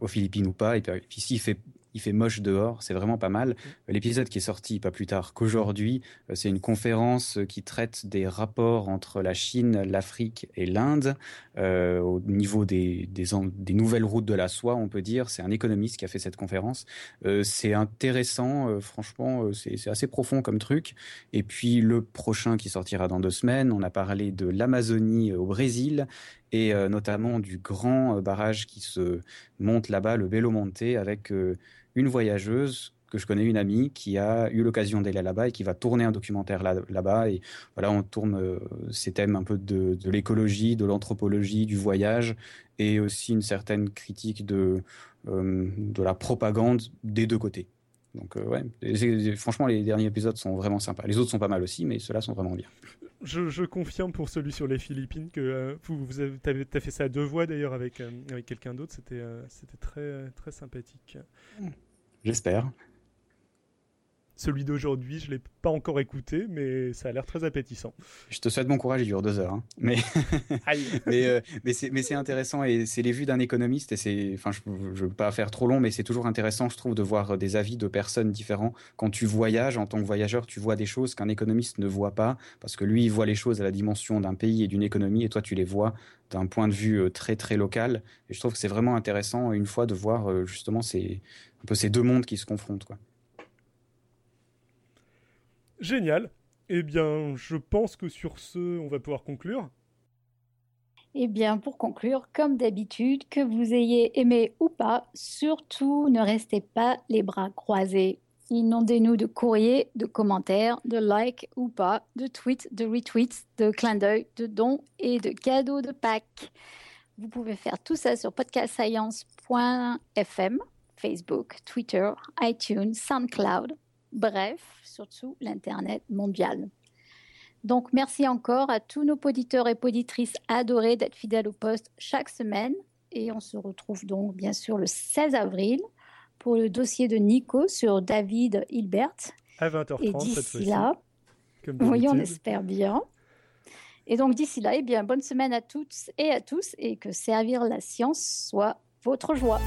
aux Philippines ou pas, et puis ici il fait il fait moche dehors, c'est vraiment pas mal. Mm. L'épisode qui est sorti pas plus tard qu'aujourd'hui, euh, c'est une conférence qui traite des rapports entre la Chine, l'Afrique et l'Inde euh, au niveau des, des, nouvelles routes de la soie, on peut dire. C'est un économiste qui a fait cette conférence. Euh, c'est intéressant, franchement, c'est assez profond comme truc. Et puis le prochain qui sortira dans deux semaines, on a parlé de l'Amazonie au Brésil et notamment du grand barrage qui se monte là-bas le Belo Monte avec une voyageuse que je connais une amie qui a eu l'occasion d'aller là-bas et qui va tourner un documentaire là-bas. et voilà, on tourne ces thèmes un peu de, l'écologie, de l'anthropologie, du voyage et aussi une certaine critique de, de la propagande des deux côtés. Donc ouais, franchement, les derniers épisodes sont vraiment sympas. Les autres sont pas mal aussi, mais ceux-là sont vraiment bien. Je, confirme pour celui sur les Philippines que euh, vous, vous avez, as, fait ça à deux voix d'ailleurs avec, euh, avec quelqu'un d'autre. C'était euh, c'était très, très sympathique. J'espère. Celui d'aujourd'hui, je ne l'ai pas encore écouté, mais ça a l'air très appétissant. Je te souhaite bon courage, il dure deux heures. Hein. Mais, mais, euh, mais c'est intéressant et c'est les vues d'un économiste. Et c'est, enfin, je ne veux pas faire trop long, mais c'est toujours intéressant, je trouve, de voir des avis de personnes différents. Quand tu voyages, en tant que voyageur, tu vois des choses qu'un économiste ne voit pas, parce que lui, il voit les choses à la dimension d'un pays et d'une économie, et toi, tu les vois d'un point de vue euh, très, très local. Et je trouve que c'est vraiment intéressant, une fois, de voir euh, justement ces, un peu ces deux mondes qui se confrontent. Quoi. Génial. Eh bien, je pense que sur ce, on va pouvoir conclure. Eh bien, pour conclure, comme d'habitude, que vous ayez aimé ou pas, surtout ne restez pas les bras croisés. Inondez-nous de courriers, de commentaires, de likes ou pas, de tweets, de retweets, de clins d'œil, de dons et de cadeaux de Pâques. Vous pouvez faire tout ça sur podcastscience.fm, Facebook, Twitter, iTunes, SoundCloud. Bref, surtout l'Internet mondial. Donc, merci encore à tous nos auditeurs et auditrices adorés d'être fidèles au poste chaque semaine. Et on se retrouve donc, bien sûr, le 16 avril pour le dossier de Nico sur David Hilbert. À 20h30 et d'ici là, oui, on espère bien. Et donc, d'ici là, eh bien, bonne semaine à toutes et à tous et que servir la science soit votre joie.